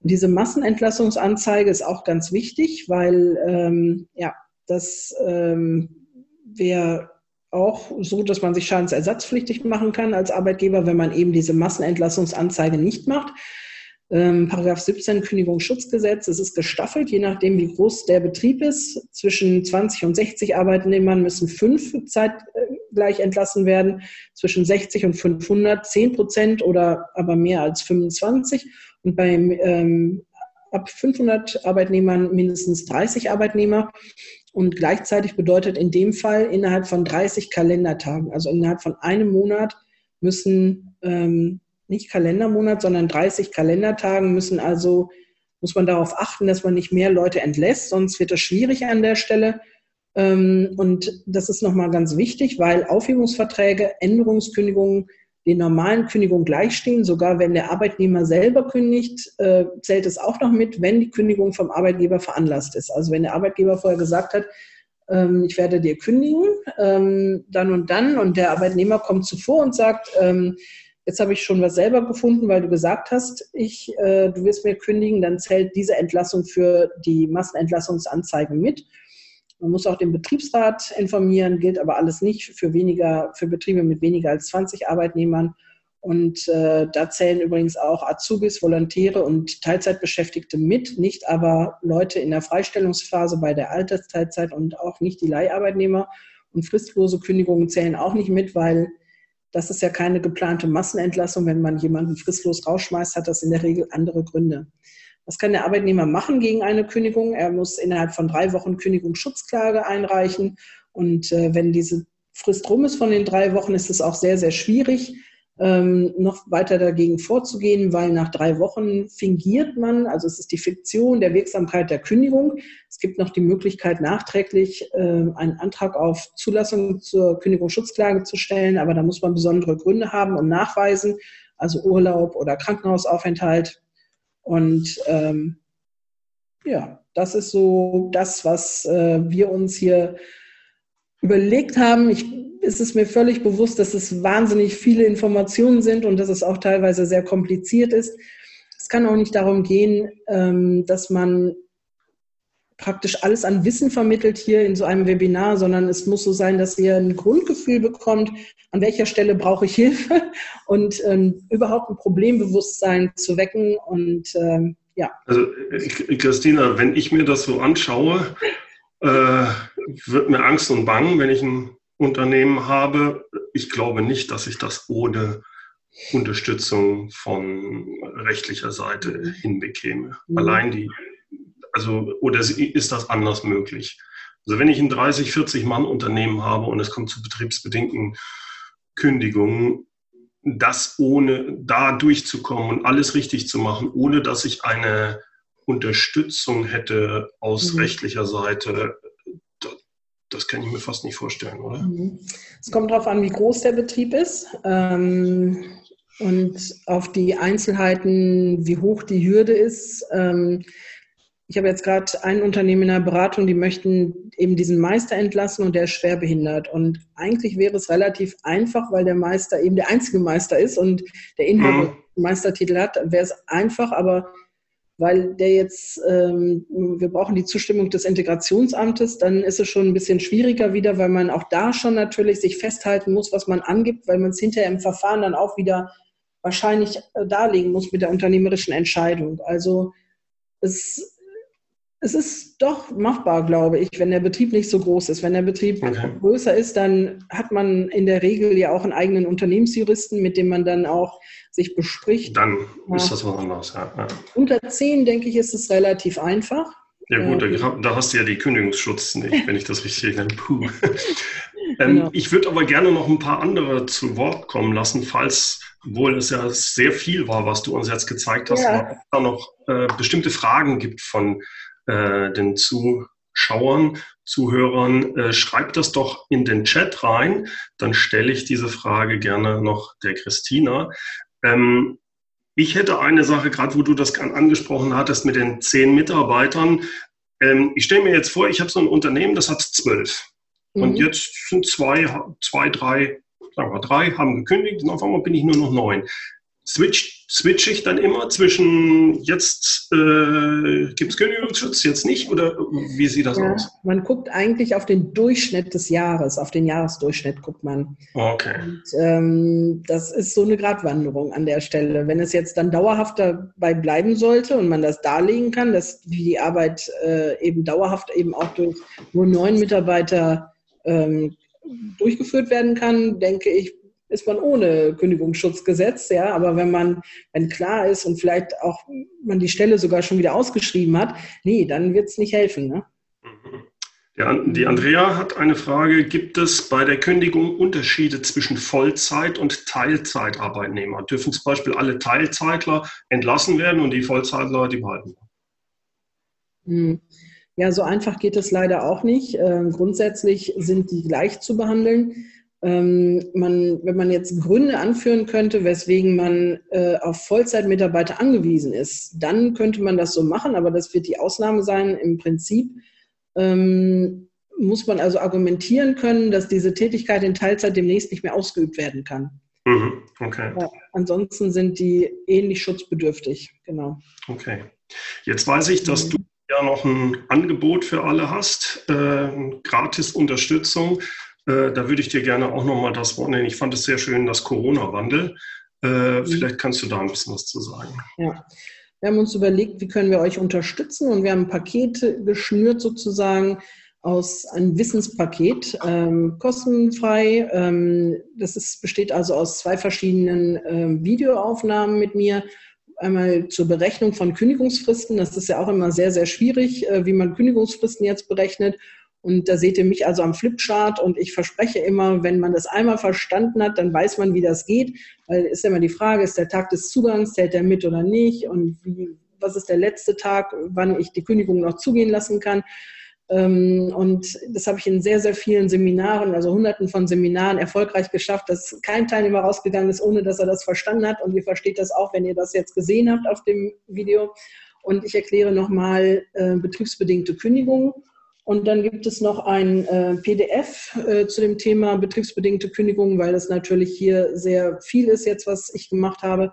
Und diese Massenentlassungsanzeige ist auch ganz wichtig, weil ähm, ja, das ähm, wäre auch so, dass man sich schadensersatzpflichtig machen kann als Arbeitgeber, wenn man eben diese Massenentlassungsanzeige nicht macht. Ähm, Paragraph 17 Kündigungsschutzgesetz, es ist gestaffelt, je nachdem, wie groß der Betrieb ist. Zwischen 20 und 60 Arbeitnehmern müssen fünf zeitgleich entlassen werden, zwischen 60 und 500 10 Prozent oder aber mehr als 25. Und beim ähm, ab 500 Arbeitnehmern mindestens 30 Arbeitnehmer. Und gleichzeitig bedeutet in dem Fall innerhalb von 30 Kalendertagen, also innerhalb von einem Monat müssen, ähm, nicht Kalendermonat, sondern 30 Kalendertagen müssen also, muss man darauf achten, dass man nicht mehr Leute entlässt, sonst wird das schwierig an der Stelle. Ähm, und das ist nochmal ganz wichtig, weil Aufhebungsverträge, Änderungskündigungen den normalen Kündigungen gleichstehen. Sogar wenn der Arbeitnehmer selber kündigt, äh, zählt es auch noch mit, wenn die Kündigung vom Arbeitgeber veranlasst ist. Also wenn der Arbeitgeber vorher gesagt hat, ähm, ich werde dir kündigen, ähm, dann und dann. Und der Arbeitnehmer kommt zuvor und sagt, ähm, jetzt habe ich schon was selber gefunden, weil du gesagt hast, ich, äh, du wirst mir kündigen, dann zählt diese Entlassung für die Massenentlassungsanzeigen mit. Man muss auch den Betriebsrat informieren, gilt aber alles nicht für weniger, für Betriebe mit weniger als 20 Arbeitnehmern. Und äh, da zählen übrigens auch Azubis, Volontäre und Teilzeitbeschäftigte mit, nicht aber Leute in der Freistellungsphase bei der Altersteilzeit und auch nicht die Leiharbeitnehmer. Und fristlose Kündigungen zählen auch nicht mit, weil das ist ja keine geplante Massenentlassung. Wenn man jemanden fristlos rausschmeißt, hat das in der Regel andere Gründe. Was kann der Arbeitnehmer machen gegen eine Kündigung? Er muss innerhalb von drei Wochen Kündigungsschutzklage einreichen. Und äh, wenn diese Frist rum ist von den drei Wochen, ist es auch sehr, sehr schwierig, ähm, noch weiter dagegen vorzugehen, weil nach drei Wochen fingiert man, also es ist die Fiktion der Wirksamkeit der Kündigung. Es gibt noch die Möglichkeit, nachträglich äh, einen Antrag auf Zulassung zur Kündigungsschutzklage zu stellen, aber da muss man besondere Gründe haben und nachweisen, also Urlaub oder Krankenhausaufenthalt. Und ähm, ja, das ist so das, was äh, wir uns hier überlegt haben. Ich ist es mir völlig bewusst, dass es wahnsinnig viele Informationen sind und dass es auch teilweise sehr kompliziert ist. Es kann auch nicht darum gehen, ähm, dass man praktisch alles an Wissen vermittelt hier in so einem Webinar, sondern es muss so sein, dass ihr ein Grundgefühl bekommt, an welcher Stelle brauche ich Hilfe und ähm, überhaupt ein Problembewusstsein zu wecken. Und ähm, ja. Also Christina, wenn ich mir das so anschaue, äh, wird mir Angst und Bang, wenn ich ein Unternehmen habe. Ich glaube nicht, dass ich das ohne Unterstützung von rechtlicher Seite hinbekäme. Mhm. Allein die, also, oder ist das anders möglich? Also wenn ich ein 30, 40 Mann Unternehmen habe und es kommt zu betriebsbedingten Kündigungen, das ohne da durchzukommen und alles richtig zu machen, ohne dass ich eine Unterstützung hätte aus mhm. rechtlicher Seite, das kann ich mir fast nicht vorstellen, oder? Mhm. Es kommt darauf an, wie groß der Betrieb ist ähm, und auf die Einzelheiten, wie hoch die Hürde ist. Ähm, ich habe jetzt gerade ein Unternehmen in der Beratung, die möchten eben diesen Meister entlassen und der ist schwer behindert. Und eigentlich wäre es relativ einfach, weil der Meister eben der einzige Meister ist und der Inhaber mhm. Meistertitel hat, wäre es einfach, aber weil der jetzt, ähm, wir brauchen die Zustimmung des Integrationsamtes, dann ist es schon ein bisschen schwieriger wieder, weil man auch da schon natürlich sich festhalten muss, was man angibt, weil man es hinterher im Verfahren dann auch wieder wahrscheinlich äh, darlegen muss mit der unternehmerischen Entscheidung. Also es, es ist doch machbar, glaube ich, wenn der Betrieb nicht so groß ist. Wenn der Betrieb okay. größer ist, dann hat man in der Regel ja auch einen eigenen Unternehmensjuristen, mit dem man dann auch sich bespricht. Dann ja. ist das was anderes, ja. ja. Unter zehn, denke ich, ist es relativ einfach. Ja gut, da, da, hast du ja die Kündigungsschutz nicht, wenn ich das richtig erinnere. Puh. ähm, genau. Ich würde aber gerne noch ein paar andere zu Wort kommen lassen, falls, obwohl es ja sehr viel war, was du uns jetzt gezeigt hast, ja. da noch äh, bestimmte Fragen gibt von äh, den Zuschauern, Zuhörern, äh, schreibt das doch in den Chat rein, dann stelle ich diese Frage gerne noch der Christina. Ähm, ich hätte eine Sache, gerade wo du das angesprochen hattest mit den zehn Mitarbeitern. Ähm, ich stelle mir jetzt vor, ich habe so ein Unternehmen, das hat zwölf. Mhm. Und jetzt sind zwei, zwei, drei, sagen wir drei, haben gekündigt und auf einmal bin ich nur noch neun switch, switch ich dann immer zwischen jetzt äh, gibt es Kündigungsschutz, jetzt nicht oder wie sieht das ja, aus? Man guckt eigentlich auf den Durchschnitt des Jahres, auf den Jahresdurchschnitt guckt man. Okay. Und, ähm, das ist so eine Gratwanderung an der Stelle. Wenn es jetzt dann dauerhaft dabei bleiben sollte und man das darlegen kann, dass die Arbeit äh, eben dauerhaft eben auch durch nur neun Mitarbeiter ähm, durchgeführt werden kann, denke ich, ist man ohne Kündigungsschutzgesetz, ja, aber wenn man, wenn klar ist und vielleicht auch man die Stelle sogar schon wieder ausgeschrieben hat, nee, dann wird es nicht helfen. Ne? Mhm. die Andrea hat eine Frage, gibt es bei der Kündigung Unterschiede zwischen Vollzeit- und Teilzeitarbeitnehmer? Dürfen zum Beispiel alle Teilzeitler entlassen werden und die Vollzeitler die behalten? Hm. Ja, so einfach geht es leider auch nicht. Ähm, grundsätzlich sind die gleich zu behandeln. Ähm, man, wenn man jetzt Gründe anführen könnte, weswegen man äh, auf Vollzeitmitarbeiter angewiesen ist, dann könnte man das so machen, aber das wird die Ausnahme sein. Im Prinzip ähm, muss man also argumentieren können, dass diese Tätigkeit in Teilzeit demnächst nicht mehr ausgeübt werden kann. Mhm, okay. Ja, ansonsten sind die ähnlich schutzbedürftig, genau. Okay. Jetzt weiß ich, dass mhm. du ja noch ein Angebot für alle hast, äh, gratis Unterstützung. Äh, da würde ich dir gerne auch nochmal das Wort nennen. Ich fand es sehr schön, das Corona-Wandel. Äh, mhm. Vielleicht kannst du da ein bisschen was zu sagen. Ja. Wir haben uns überlegt, wie können wir euch unterstützen und wir haben ein Paket geschnürt sozusagen aus einem Wissenspaket, ähm, kostenfrei. Ähm, das ist, besteht also aus zwei verschiedenen ähm, Videoaufnahmen mit mir. Einmal zur Berechnung von Kündigungsfristen. Das ist ja auch immer sehr, sehr schwierig, äh, wie man Kündigungsfristen jetzt berechnet. Und da seht ihr mich also am Flipchart und ich verspreche immer, wenn man das einmal verstanden hat, dann weiß man, wie das geht. Weil ist immer die Frage, ist der Tag des Zugangs, zählt der mit oder nicht? Und wie, was ist der letzte Tag, wann ich die Kündigung noch zugehen lassen kann? Ähm, und das habe ich in sehr, sehr vielen Seminaren, also hunderten von Seminaren erfolgreich geschafft, dass kein Teilnehmer rausgegangen ist, ohne dass er das verstanden hat. Und ihr versteht das auch, wenn ihr das jetzt gesehen habt auf dem Video. Und ich erkläre nochmal äh, betriebsbedingte Kündigung. Und dann gibt es noch ein äh, PDF äh, zu dem Thema betriebsbedingte Kündigung, weil das natürlich hier sehr viel ist jetzt, was ich gemacht habe.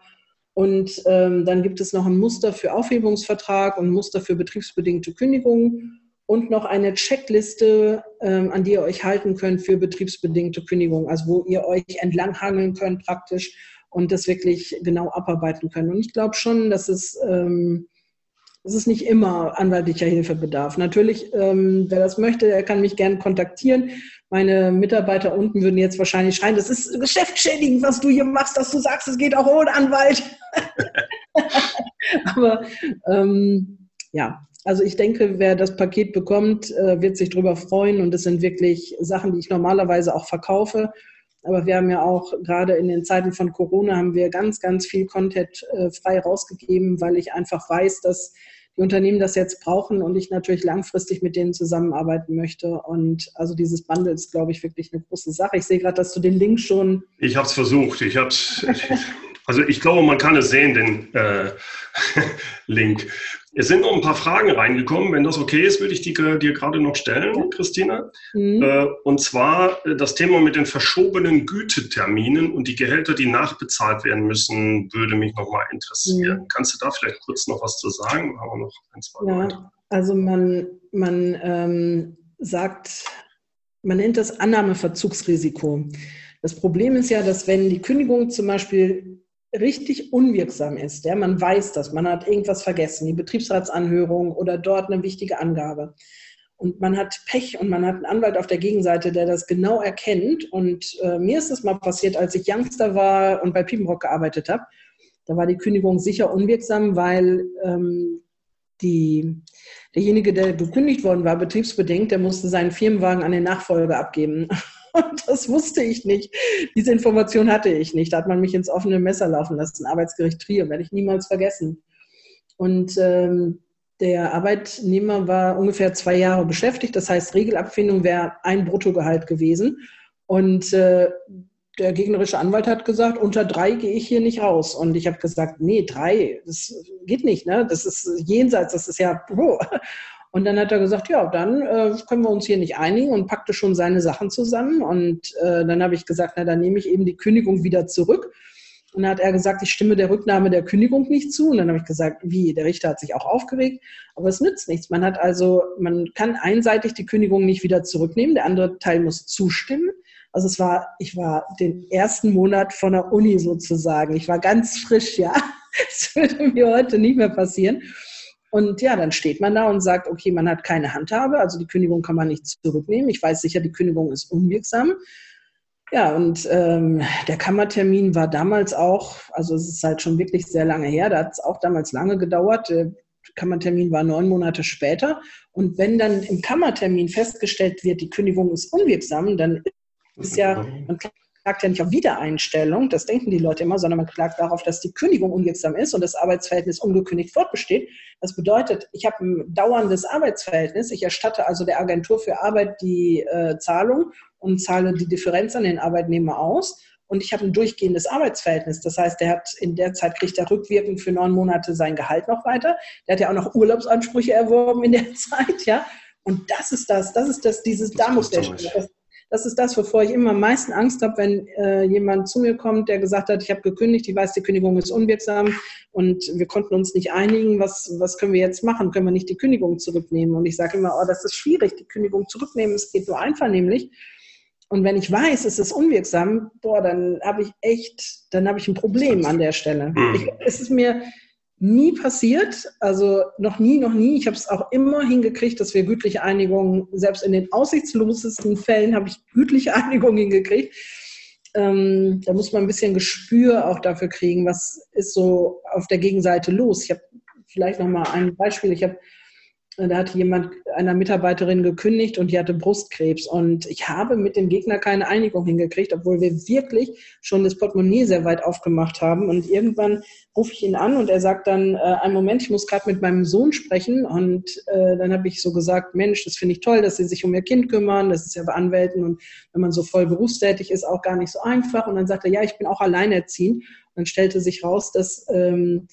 Und ähm, dann gibt es noch ein Muster für Aufhebungsvertrag und ein Muster für betriebsbedingte Kündigung und noch eine Checkliste, ähm, an die ihr euch halten könnt für betriebsbedingte Kündigung, also wo ihr euch entlanghangeln könnt praktisch und das wirklich genau abarbeiten könnt. Und ich glaube schon, dass es, ähm, es nicht immer anwaltlicher Hilfe bedarf. Natürlich, ähm, wer das möchte, der kann mich gerne kontaktieren. Meine Mitarbeiter unten würden jetzt wahrscheinlich schreien, das ist geschäftsschädigend, was du hier machst, dass du sagst, es geht auch ohne Anwalt. Aber ähm, ja, also ich denke, wer das Paket bekommt, äh, wird sich darüber freuen und es sind wirklich Sachen, die ich normalerweise auch verkaufe. Aber wir haben ja auch gerade in den Zeiten von Corona haben wir ganz, ganz viel Content äh, frei rausgegeben, weil ich einfach weiß, dass die Unternehmen das jetzt brauchen und ich natürlich langfristig mit denen zusammenarbeiten möchte. Und also dieses Bundle ist, glaube ich, wirklich eine große Sache. Ich sehe gerade, dass du den Link schon. Ich habe es versucht. Ich habe Also ich glaube, man kann es sehen, den äh, Link. Es sind noch ein paar Fragen reingekommen. Wenn das okay ist, würde ich die dir gerade noch stellen, Christina. Mhm. Äh, und zwar äh, das Thema mit den verschobenen Güteterminen und die Gehälter, die nachbezahlt werden müssen, würde mich nochmal interessieren. Mhm. Kannst du da vielleicht kurz noch was zu sagen? Haben wir noch ein, zwei ja. Also man, man ähm, sagt, man nennt das Annahmeverzugsrisiko. Das Problem ist ja, dass wenn die Kündigung zum Beispiel richtig unwirksam ist. Ja, man weiß das, man hat irgendwas vergessen, die Betriebsratsanhörung oder dort eine wichtige Angabe. Und man hat Pech und man hat einen Anwalt auf der Gegenseite, der das genau erkennt. Und äh, mir ist das mal passiert, als ich Youngster war und bei Piepenbrock gearbeitet habe. Da war die Kündigung sicher unwirksam, weil ähm, die, derjenige, der gekündigt worden war, betriebsbedingt, der musste seinen Firmenwagen an den Nachfolger abgeben. das wusste ich nicht. Diese Information hatte ich nicht. Da hat man mich ins offene Messer laufen lassen. Arbeitsgericht Trier, werde ich niemals vergessen. Und ähm, der Arbeitnehmer war ungefähr zwei Jahre beschäftigt. Das heißt, Regelabfindung wäre ein Bruttogehalt gewesen. Und äh, der gegnerische Anwalt hat gesagt, unter drei gehe ich hier nicht raus. Und ich habe gesagt, nee, drei, das geht nicht. Ne? Das ist jenseits, das ist ja. Oh. Und dann hat er gesagt, ja, dann äh, können wir uns hier nicht einigen und packte schon seine Sachen zusammen. Und äh, dann habe ich gesagt, na, dann nehme ich eben die Kündigung wieder zurück. Und dann hat er gesagt, ich stimme der Rücknahme der Kündigung nicht zu. Und dann habe ich gesagt, wie? Der Richter hat sich auch aufgeregt. Aber es nützt nichts. Man hat also, man kann einseitig die Kündigung nicht wieder zurücknehmen. Der andere Teil muss zustimmen. Also es war, ich war den ersten Monat von der Uni sozusagen. Ich war ganz frisch, ja. Das würde mir heute nicht mehr passieren. Und ja, dann steht man da und sagt, okay, man hat keine Handhabe, also die Kündigung kann man nicht zurücknehmen. Ich weiß sicher, die Kündigung ist unwirksam. Ja, und ähm, der Kammertermin war damals auch, also es ist halt schon wirklich sehr lange her, da hat es auch damals lange gedauert. Der Kammertermin war neun Monate später. Und wenn dann im Kammertermin festgestellt wird, die Kündigung ist unwirksam, dann ist ja, man klagt ja nicht auf Wiedereinstellung, das denken die Leute immer, sondern man klagt darauf, dass die Kündigung unwirksam ist und das Arbeitsverhältnis ungekündigt fortbesteht. Das bedeutet, ich habe ein dauerndes Arbeitsverhältnis, ich erstatte also der Agentur für Arbeit die äh, Zahlung und zahle die Differenz an den Arbeitnehmer aus. Und ich habe ein durchgehendes Arbeitsverhältnis. Das heißt, der hat in der Zeit kriegt er rückwirkend für neun Monate sein Gehalt noch weiter. Der hat ja auch noch Urlaubsansprüche erworben in der Zeit, ja. Und das ist das, das ist das, dieses Damoklesschwert. Das, das ist das, wovor ich immer am meisten Angst habe, wenn äh, jemand zu mir kommt, der gesagt hat, ich habe gekündigt, ich weiß, die Kündigung ist unwirksam und wir konnten uns nicht einigen. Was, was können wir jetzt machen? Können wir nicht die Kündigung zurücknehmen? Und ich sage immer, oh, das ist schwierig, die Kündigung zurücknehmen. Es geht nur einvernehmlich. Und wenn ich weiß, es ist unwirksam, boah, dann habe ich echt, dann habe ich ein Problem an der Stelle. Mhm. Ich, es ist mir nie passiert, also noch nie, noch nie. Ich habe es auch immer hingekriegt, dass wir gütliche Einigungen, selbst in den aussichtslosesten Fällen habe ich gütliche Einigungen hingekriegt. Ähm, da muss man ein bisschen Gespür auch dafür kriegen, was ist so auf der Gegenseite los. Ich habe vielleicht noch mal ein Beispiel. Ich habe da hat jemand einer Mitarbeiterin gekündigt und die hatte Brustkrebs. Und ich habe mit dem Gegner keine Einigung hingekriegt, obwohl wir wirklich schon das Portemonnaie sehr weit aufgemacht haben. Und irgendwann rufe ich ihn an und er sagt dann, äh, einen Moment, ich muss gerade mit meinem Sohn sprechen. Und äh, dann habe ich so gesagt, Mensch, das finde ich toll, dass Sie sich um Ihr Kind kümmern. Das ist ja bei Anwälten und wenn man so voll berufstätig ist, auch gar nicht so einfach. Und dann sagt er, ja, ich bin auch alleinerziehend. Und dann stellte sich raus, dass... Ähm,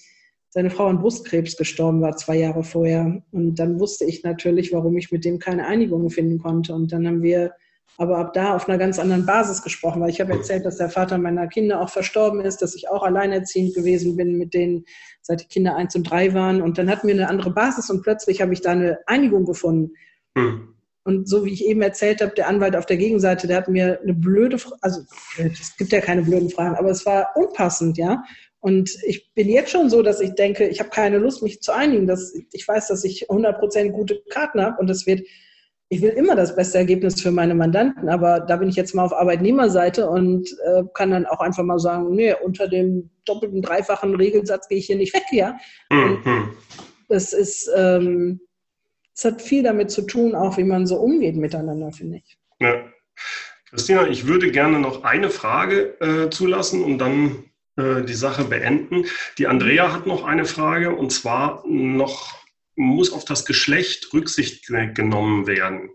seine Frau an Brustkrebs gestorben war, zwei Jahre vorher. Und dann wusste ich natürlich, warum ich mit dem keine Einigung finden konnte. Und dann haben wir aber ab da auf einer ganz anderen Basis gesprochen, weil ich habe erzählt, dass der Vater meiner Kinder auch verstorben ist, dass ich auch alleinerziehend gewesen bin mit denen, seit die Kinder eins und drei waren. Und dann hatten wir eine andere Basis und plötzlich habe ich da eine Einigung gefunden. Hm. Und so wie ich eben erzählt habe, der Anwalt auf der Gegenseite, der hat mir eine blöde, also es gibt ja keine blöden Fragen, aber es war unpassend, ja. Und ich bin jetzt schon so, dass ich denke, ich habe keine Lust, mich zu einigen. Dass ich weiß, dass ich 100% gute Karten habe und es wird, ich will immer das beste Ergebnis für meine Mandanten, aber da bin ich jetzt mal auf Arbeitnehmerseite und äh, kann dann auch einfach mal sagen, nee, unter dem doppelten, dreifachen Regelsatz gehe ich hier nicht weg, ja. Mhm. Das ist, ähm, es hat viel damit zu tun, auch wie man so umgeht miteinander, finde ich. Ja. Christina, ich würde gerne noch eine Frage äh, zulassen und dann äh, die Sache beenden. Die Andrea hat noch eine Frage und zwar noch muss auf das Geschlecht Rücksicht genommen werden.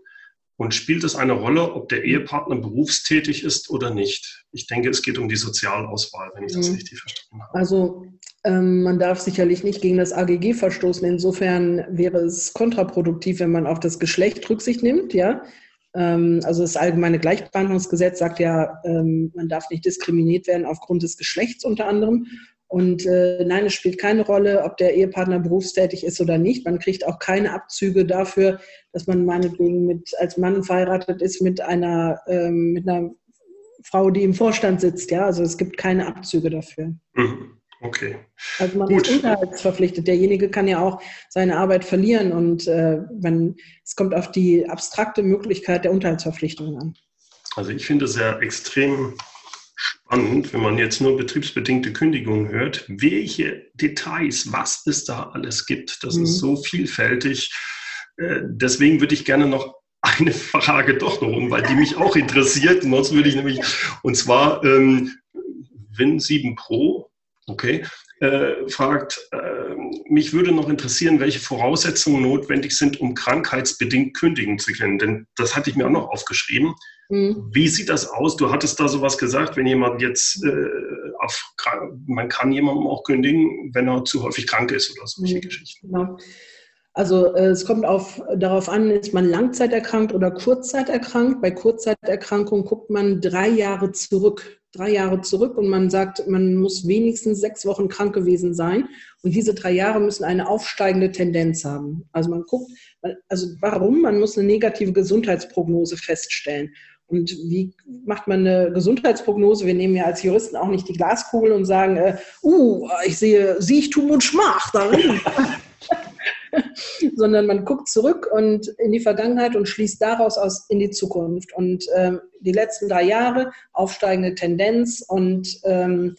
Und spielt es eine Rolle, ob der Ehepartner berufstätig ist oder nicht? Ich denke, es geht um die Sozialauswahl, wenn ich das mhm. richtig verstanden habe. Also ähm, man darf sicherlich nicht gegen das AGG verstoßen. Insofern wäre es kontraproduktiv, wenn man auf das Geschlecht Rücksicht nimmt. Ja, also das allgemeine Gleichbehandlungsgesetz sagt ja, ähm, man darf nicht diskriminiert werden aufgrund des Geschlechts unter anderem. Und äh, nein, es spielt keine Rolle, ob der Ehepartner berufstätig ist oder nicht. Man kriegt auch keine Abzüge dafür, dass man meinetwegen mit, als Mann verheiratet ist mit einer, ähm, mit einer Frau, die im Vorstand sitzt. Ja, also es gibt keine Abzüge dafür. Mhm. Okay. Also man Gut. ist unterhaltsverpflichtet. Derjenige kann ja auch seine Arbeit verlieren und äh, wenn, es kommt auf die abstrakte Möglichkeit der Unterhaltsverpflichtung an. Also ich finde es ja extrem spannend, wenn man jetzt nur betriebsbedingte Kündigungen hört, welche Details, was es da alles gibt. Das mhm. ist so vielfältig. Äh, deswegen würde ich gerne noch eine Frage doch noch um, weil die mich auch interessiert. Sonst würde ich nämlich, und zwar ähm, Win 7 Pro Okay. Äh, fragt, äh, mich würde noch interessieren, welche Voraussetzungen notwendig sind, um krankheitsbedingt kündigen zu können. Denn das hatte ich mir auch noch aufgeschrieben. Mhm. Wie sieht das aus? Du hattest da sowas gesagt, wenn jemand jetzt äh, auf, man kann jemandem auch kündigen, wenn er zu häufig krank ist oder solche mhm. Geschichten. Genau. Also äh, es kommt auf, darauf an, ist man langzeiterkrankt oder kurzzeiterkrankt. Bei Kurzzeiterkrankung guckt man drei Jahre zurück drei Jahre zurück und man sagt, man muss wenigstens sechs Wochen krank gewesen sein. Und diese drei Jahre müssen eine aufsteigende Tendenz haben. Also man guckt, also warum? Man muss eine negative Gesundheitsprognose feststellen. Und wie macht man eine Gesundheitsprognose? Wir nehmen ja als Juristen auch nicht die Glaskugel und sagen, äh, uh, ich sehe Siechtum und Schmach darin. sondern man guckt zurück und in die Vergangenheit und schließt daraus aus in die Zukunft. Und ähm, die letzten drei Jahre aufsteigende Tendenz und ähm,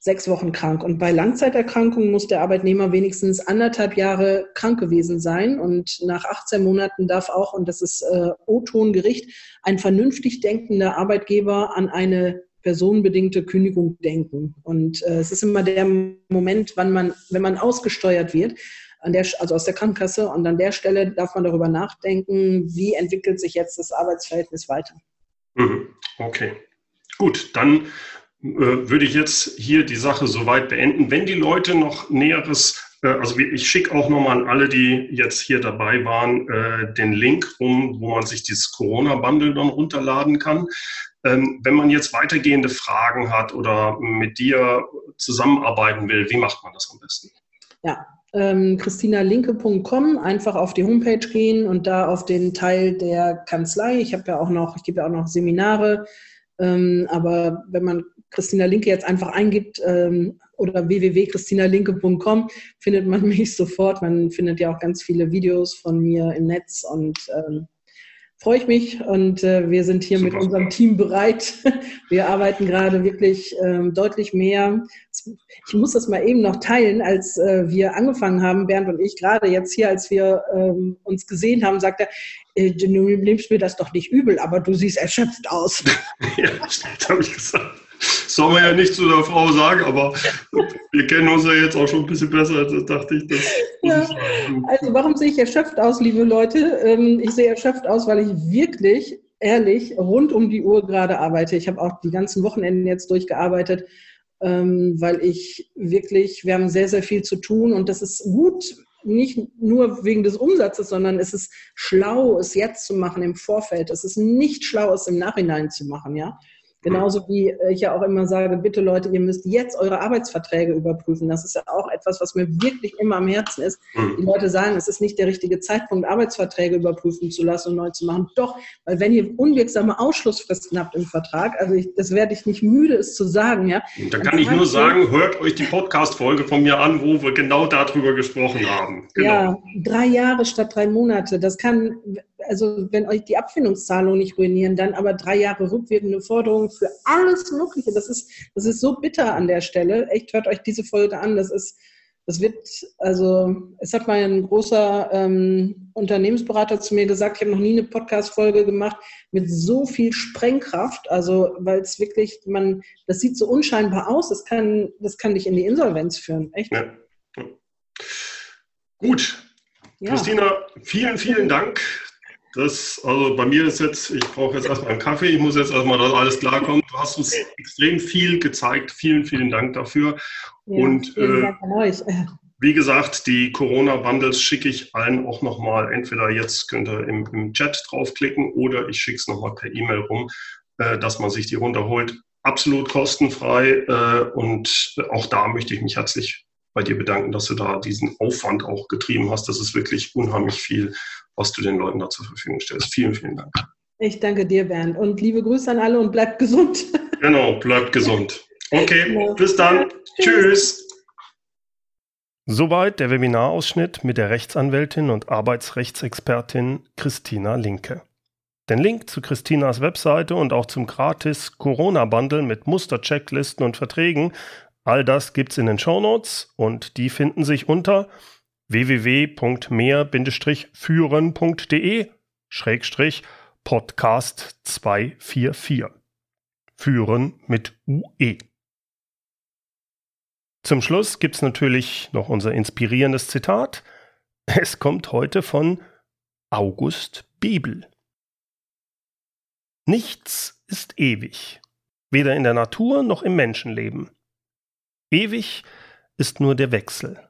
sechs Wochen krank. Und bei Langzeiterkrankungen muss der Arbeitnehmer wenigstens anderthalb Jahre krank gewesen sein. Und nach 18 Monaten darf auch, und das ist äh, O-Ton-Gericht, ein vernünftig denkender Arbeitgeber an eine personenbedingte Kündigung denken. Und äh, es ist immer der Moment, wann man, wenn man ausgesteuert wird, an der, also aus der Krankenkasse. Und an der Stelle darf man darüber nachdenken, wie entwickelt sich jetzt das Arbeitsverhältnis weiter. Mhm. Okay, gut, dann äh, würde ich jetzt hier die Sache soweit beenden. Wenn die Leute noch Näheres äh, also ich schicke auch nochmal an alle, die jetzt hier dabei waren, äh, den Link um, wo man sich dieses Corona-Bundle dann runterladen kann. Ähm, wenn man jetzt weitergehende Fragen hat oder mit dir zusammenarbeiten will, wie macht man das am besten? Ja, ähm, christinalinke.com, einfach auf die Homepage gehen und da auf den Teil der Kanzlei. Ich habe ja auch noch, ich gebe ja auch noch Seminare, ähm, aber wenn man Christina Linke jetzt einfach eingibt ähm, oder www.christinalinke.com, findet man mich sofort. Man findet ja auch ganz viele Videos von mir im Netz und ähm, freue ich mich und äh, wir sind hier Super. mit unserem Team bereit. Wir arbeiten gerade wirklich ähm, deutlich mehr. Ich muss das mal eben noch teilen, als äh, wir angefangen haben, Bernd und ich, gerade jetzt hier, als wir ähm, uns gesehen haben, sagt er, äh, du nimmst mir das doch nicht übel, aber du siehst erschöpft aus. ja, stimmt, habe ich gesagt soll man ja nicht zu der Frau sagen, aber wir kennen uns ja jetzt auch schon ein bisschen besser, als dachte ich. Das, ja. Also warum sehe ich erschöpft aus, liebe Leute? Ähm, ich sehe erschöpft aus, weil ich wirklich, ehrlich, rund um die Uhr gerade arbeite. Ich habe auch die ganzen Wochenenden jetzt durchgearbeitet, ähm, weil ich wirklich, wir haben sehr, sehr viel zu tun und das ist gut, nicht nur wegen des Umsatzes, sondern es ist schlau, es jetzt zu machen im Vorfeld. Es ist nicht schlau, es im Nachhinein zu machen, ja. Genauso wie ich ja auch immer sage, bitte Leute, ihr müsst jetzt eure Arbeitsverträge überprüfen. Das ist ja auch etwas, was mir wirklich immer am Herzen ist. Mhm. Die Leute sagen, es ist nicht der richtige Zeitpunkt, Arbeitsverträge überprüfen zu lassen und neu zu machen. Doch, weil wenn ihr unwirksame Ausschlussfristen habt im Vertrag, also ich, das werde ich nicht müde, es zu sagen, ja. Da kann ich nur sagen, hört euch die Podcast-Folge von mir an, wo wir genau darüber gesprochen haben. Genau. Ja, drei Jahre statt drei Monate. Das kann, also wenn euch die Abfindungszahlungen nicht ruinieren, dann aber drei Jahre rückwirkende Forderungen für alles Mögliche. Das ist, das ist so bitter an der Stelle. Echt, hört euch diese Folge an. Das ist, das wird, also es hat mal ein großer ähm, Unternehmensberater zu mir gesagt, ich habe noch nie eine Podcast-Folge gemacht mit so viel Sprengkraft. Also, weil es wirklich, man, das sieht so unscheinbar aus, das kann, das kann dich in die Insolvenz führen. Echt? Ja. Gut. Ja. Christina, vielen, vielen Dank das, also bei mir ist jetzt, ich brauche jetzt erstmal einen Kaffee, ich muss jetzt erstmal, dass alles klarkommt. Du hast uns extrem viel gezeigt. Vielen, vielen Dank dafür. Ja, Und äh, Dank wie gesagt, die Corona-Bundles schicke ich allen auch nochmal. Entweder jetzt könnt ihr im, im Chat draufklicken oder ich schicke es nochmal per E-Mail rum, äh, dass man sich die runterholt. Absolut kostenfrei. Äh, und auch da möchte ich mich herzlich bei dir bedanken, dass du da diesen Aufwand auch getrieben hast. Das ist wirklich unheimlich viel was du den Leuten da zur Verfügung stellst. Vielen, vielen Dank. Ich danke dir, Bernd. Und liebe Grüße an alle und bleibt gesund. Genau, bleibt gesund. Okay, genau. bis dann. Ja, tschüss. Soweit der Webinarausschnitt mit der Rechtsanwältin und Arbeitsrechtsexpertin Christina Linke. Den Link zu Christinas Webseite und auch zum gratis Corona-Bundle mit Musterchecklisten und Verträgen, all das gibt's in den Shownotes und die finden sich unter www.mehr-führen.de Schrägstrich Podcast 244. Führen mit UE. Zum Schluss gibt es natürlich noch unser inspirierendes Zitat. Es kommt heute von August Bebel. Nichts ist ewig, weder in der Natur noch im Menschenleben. Ewig ist nur der Wechsel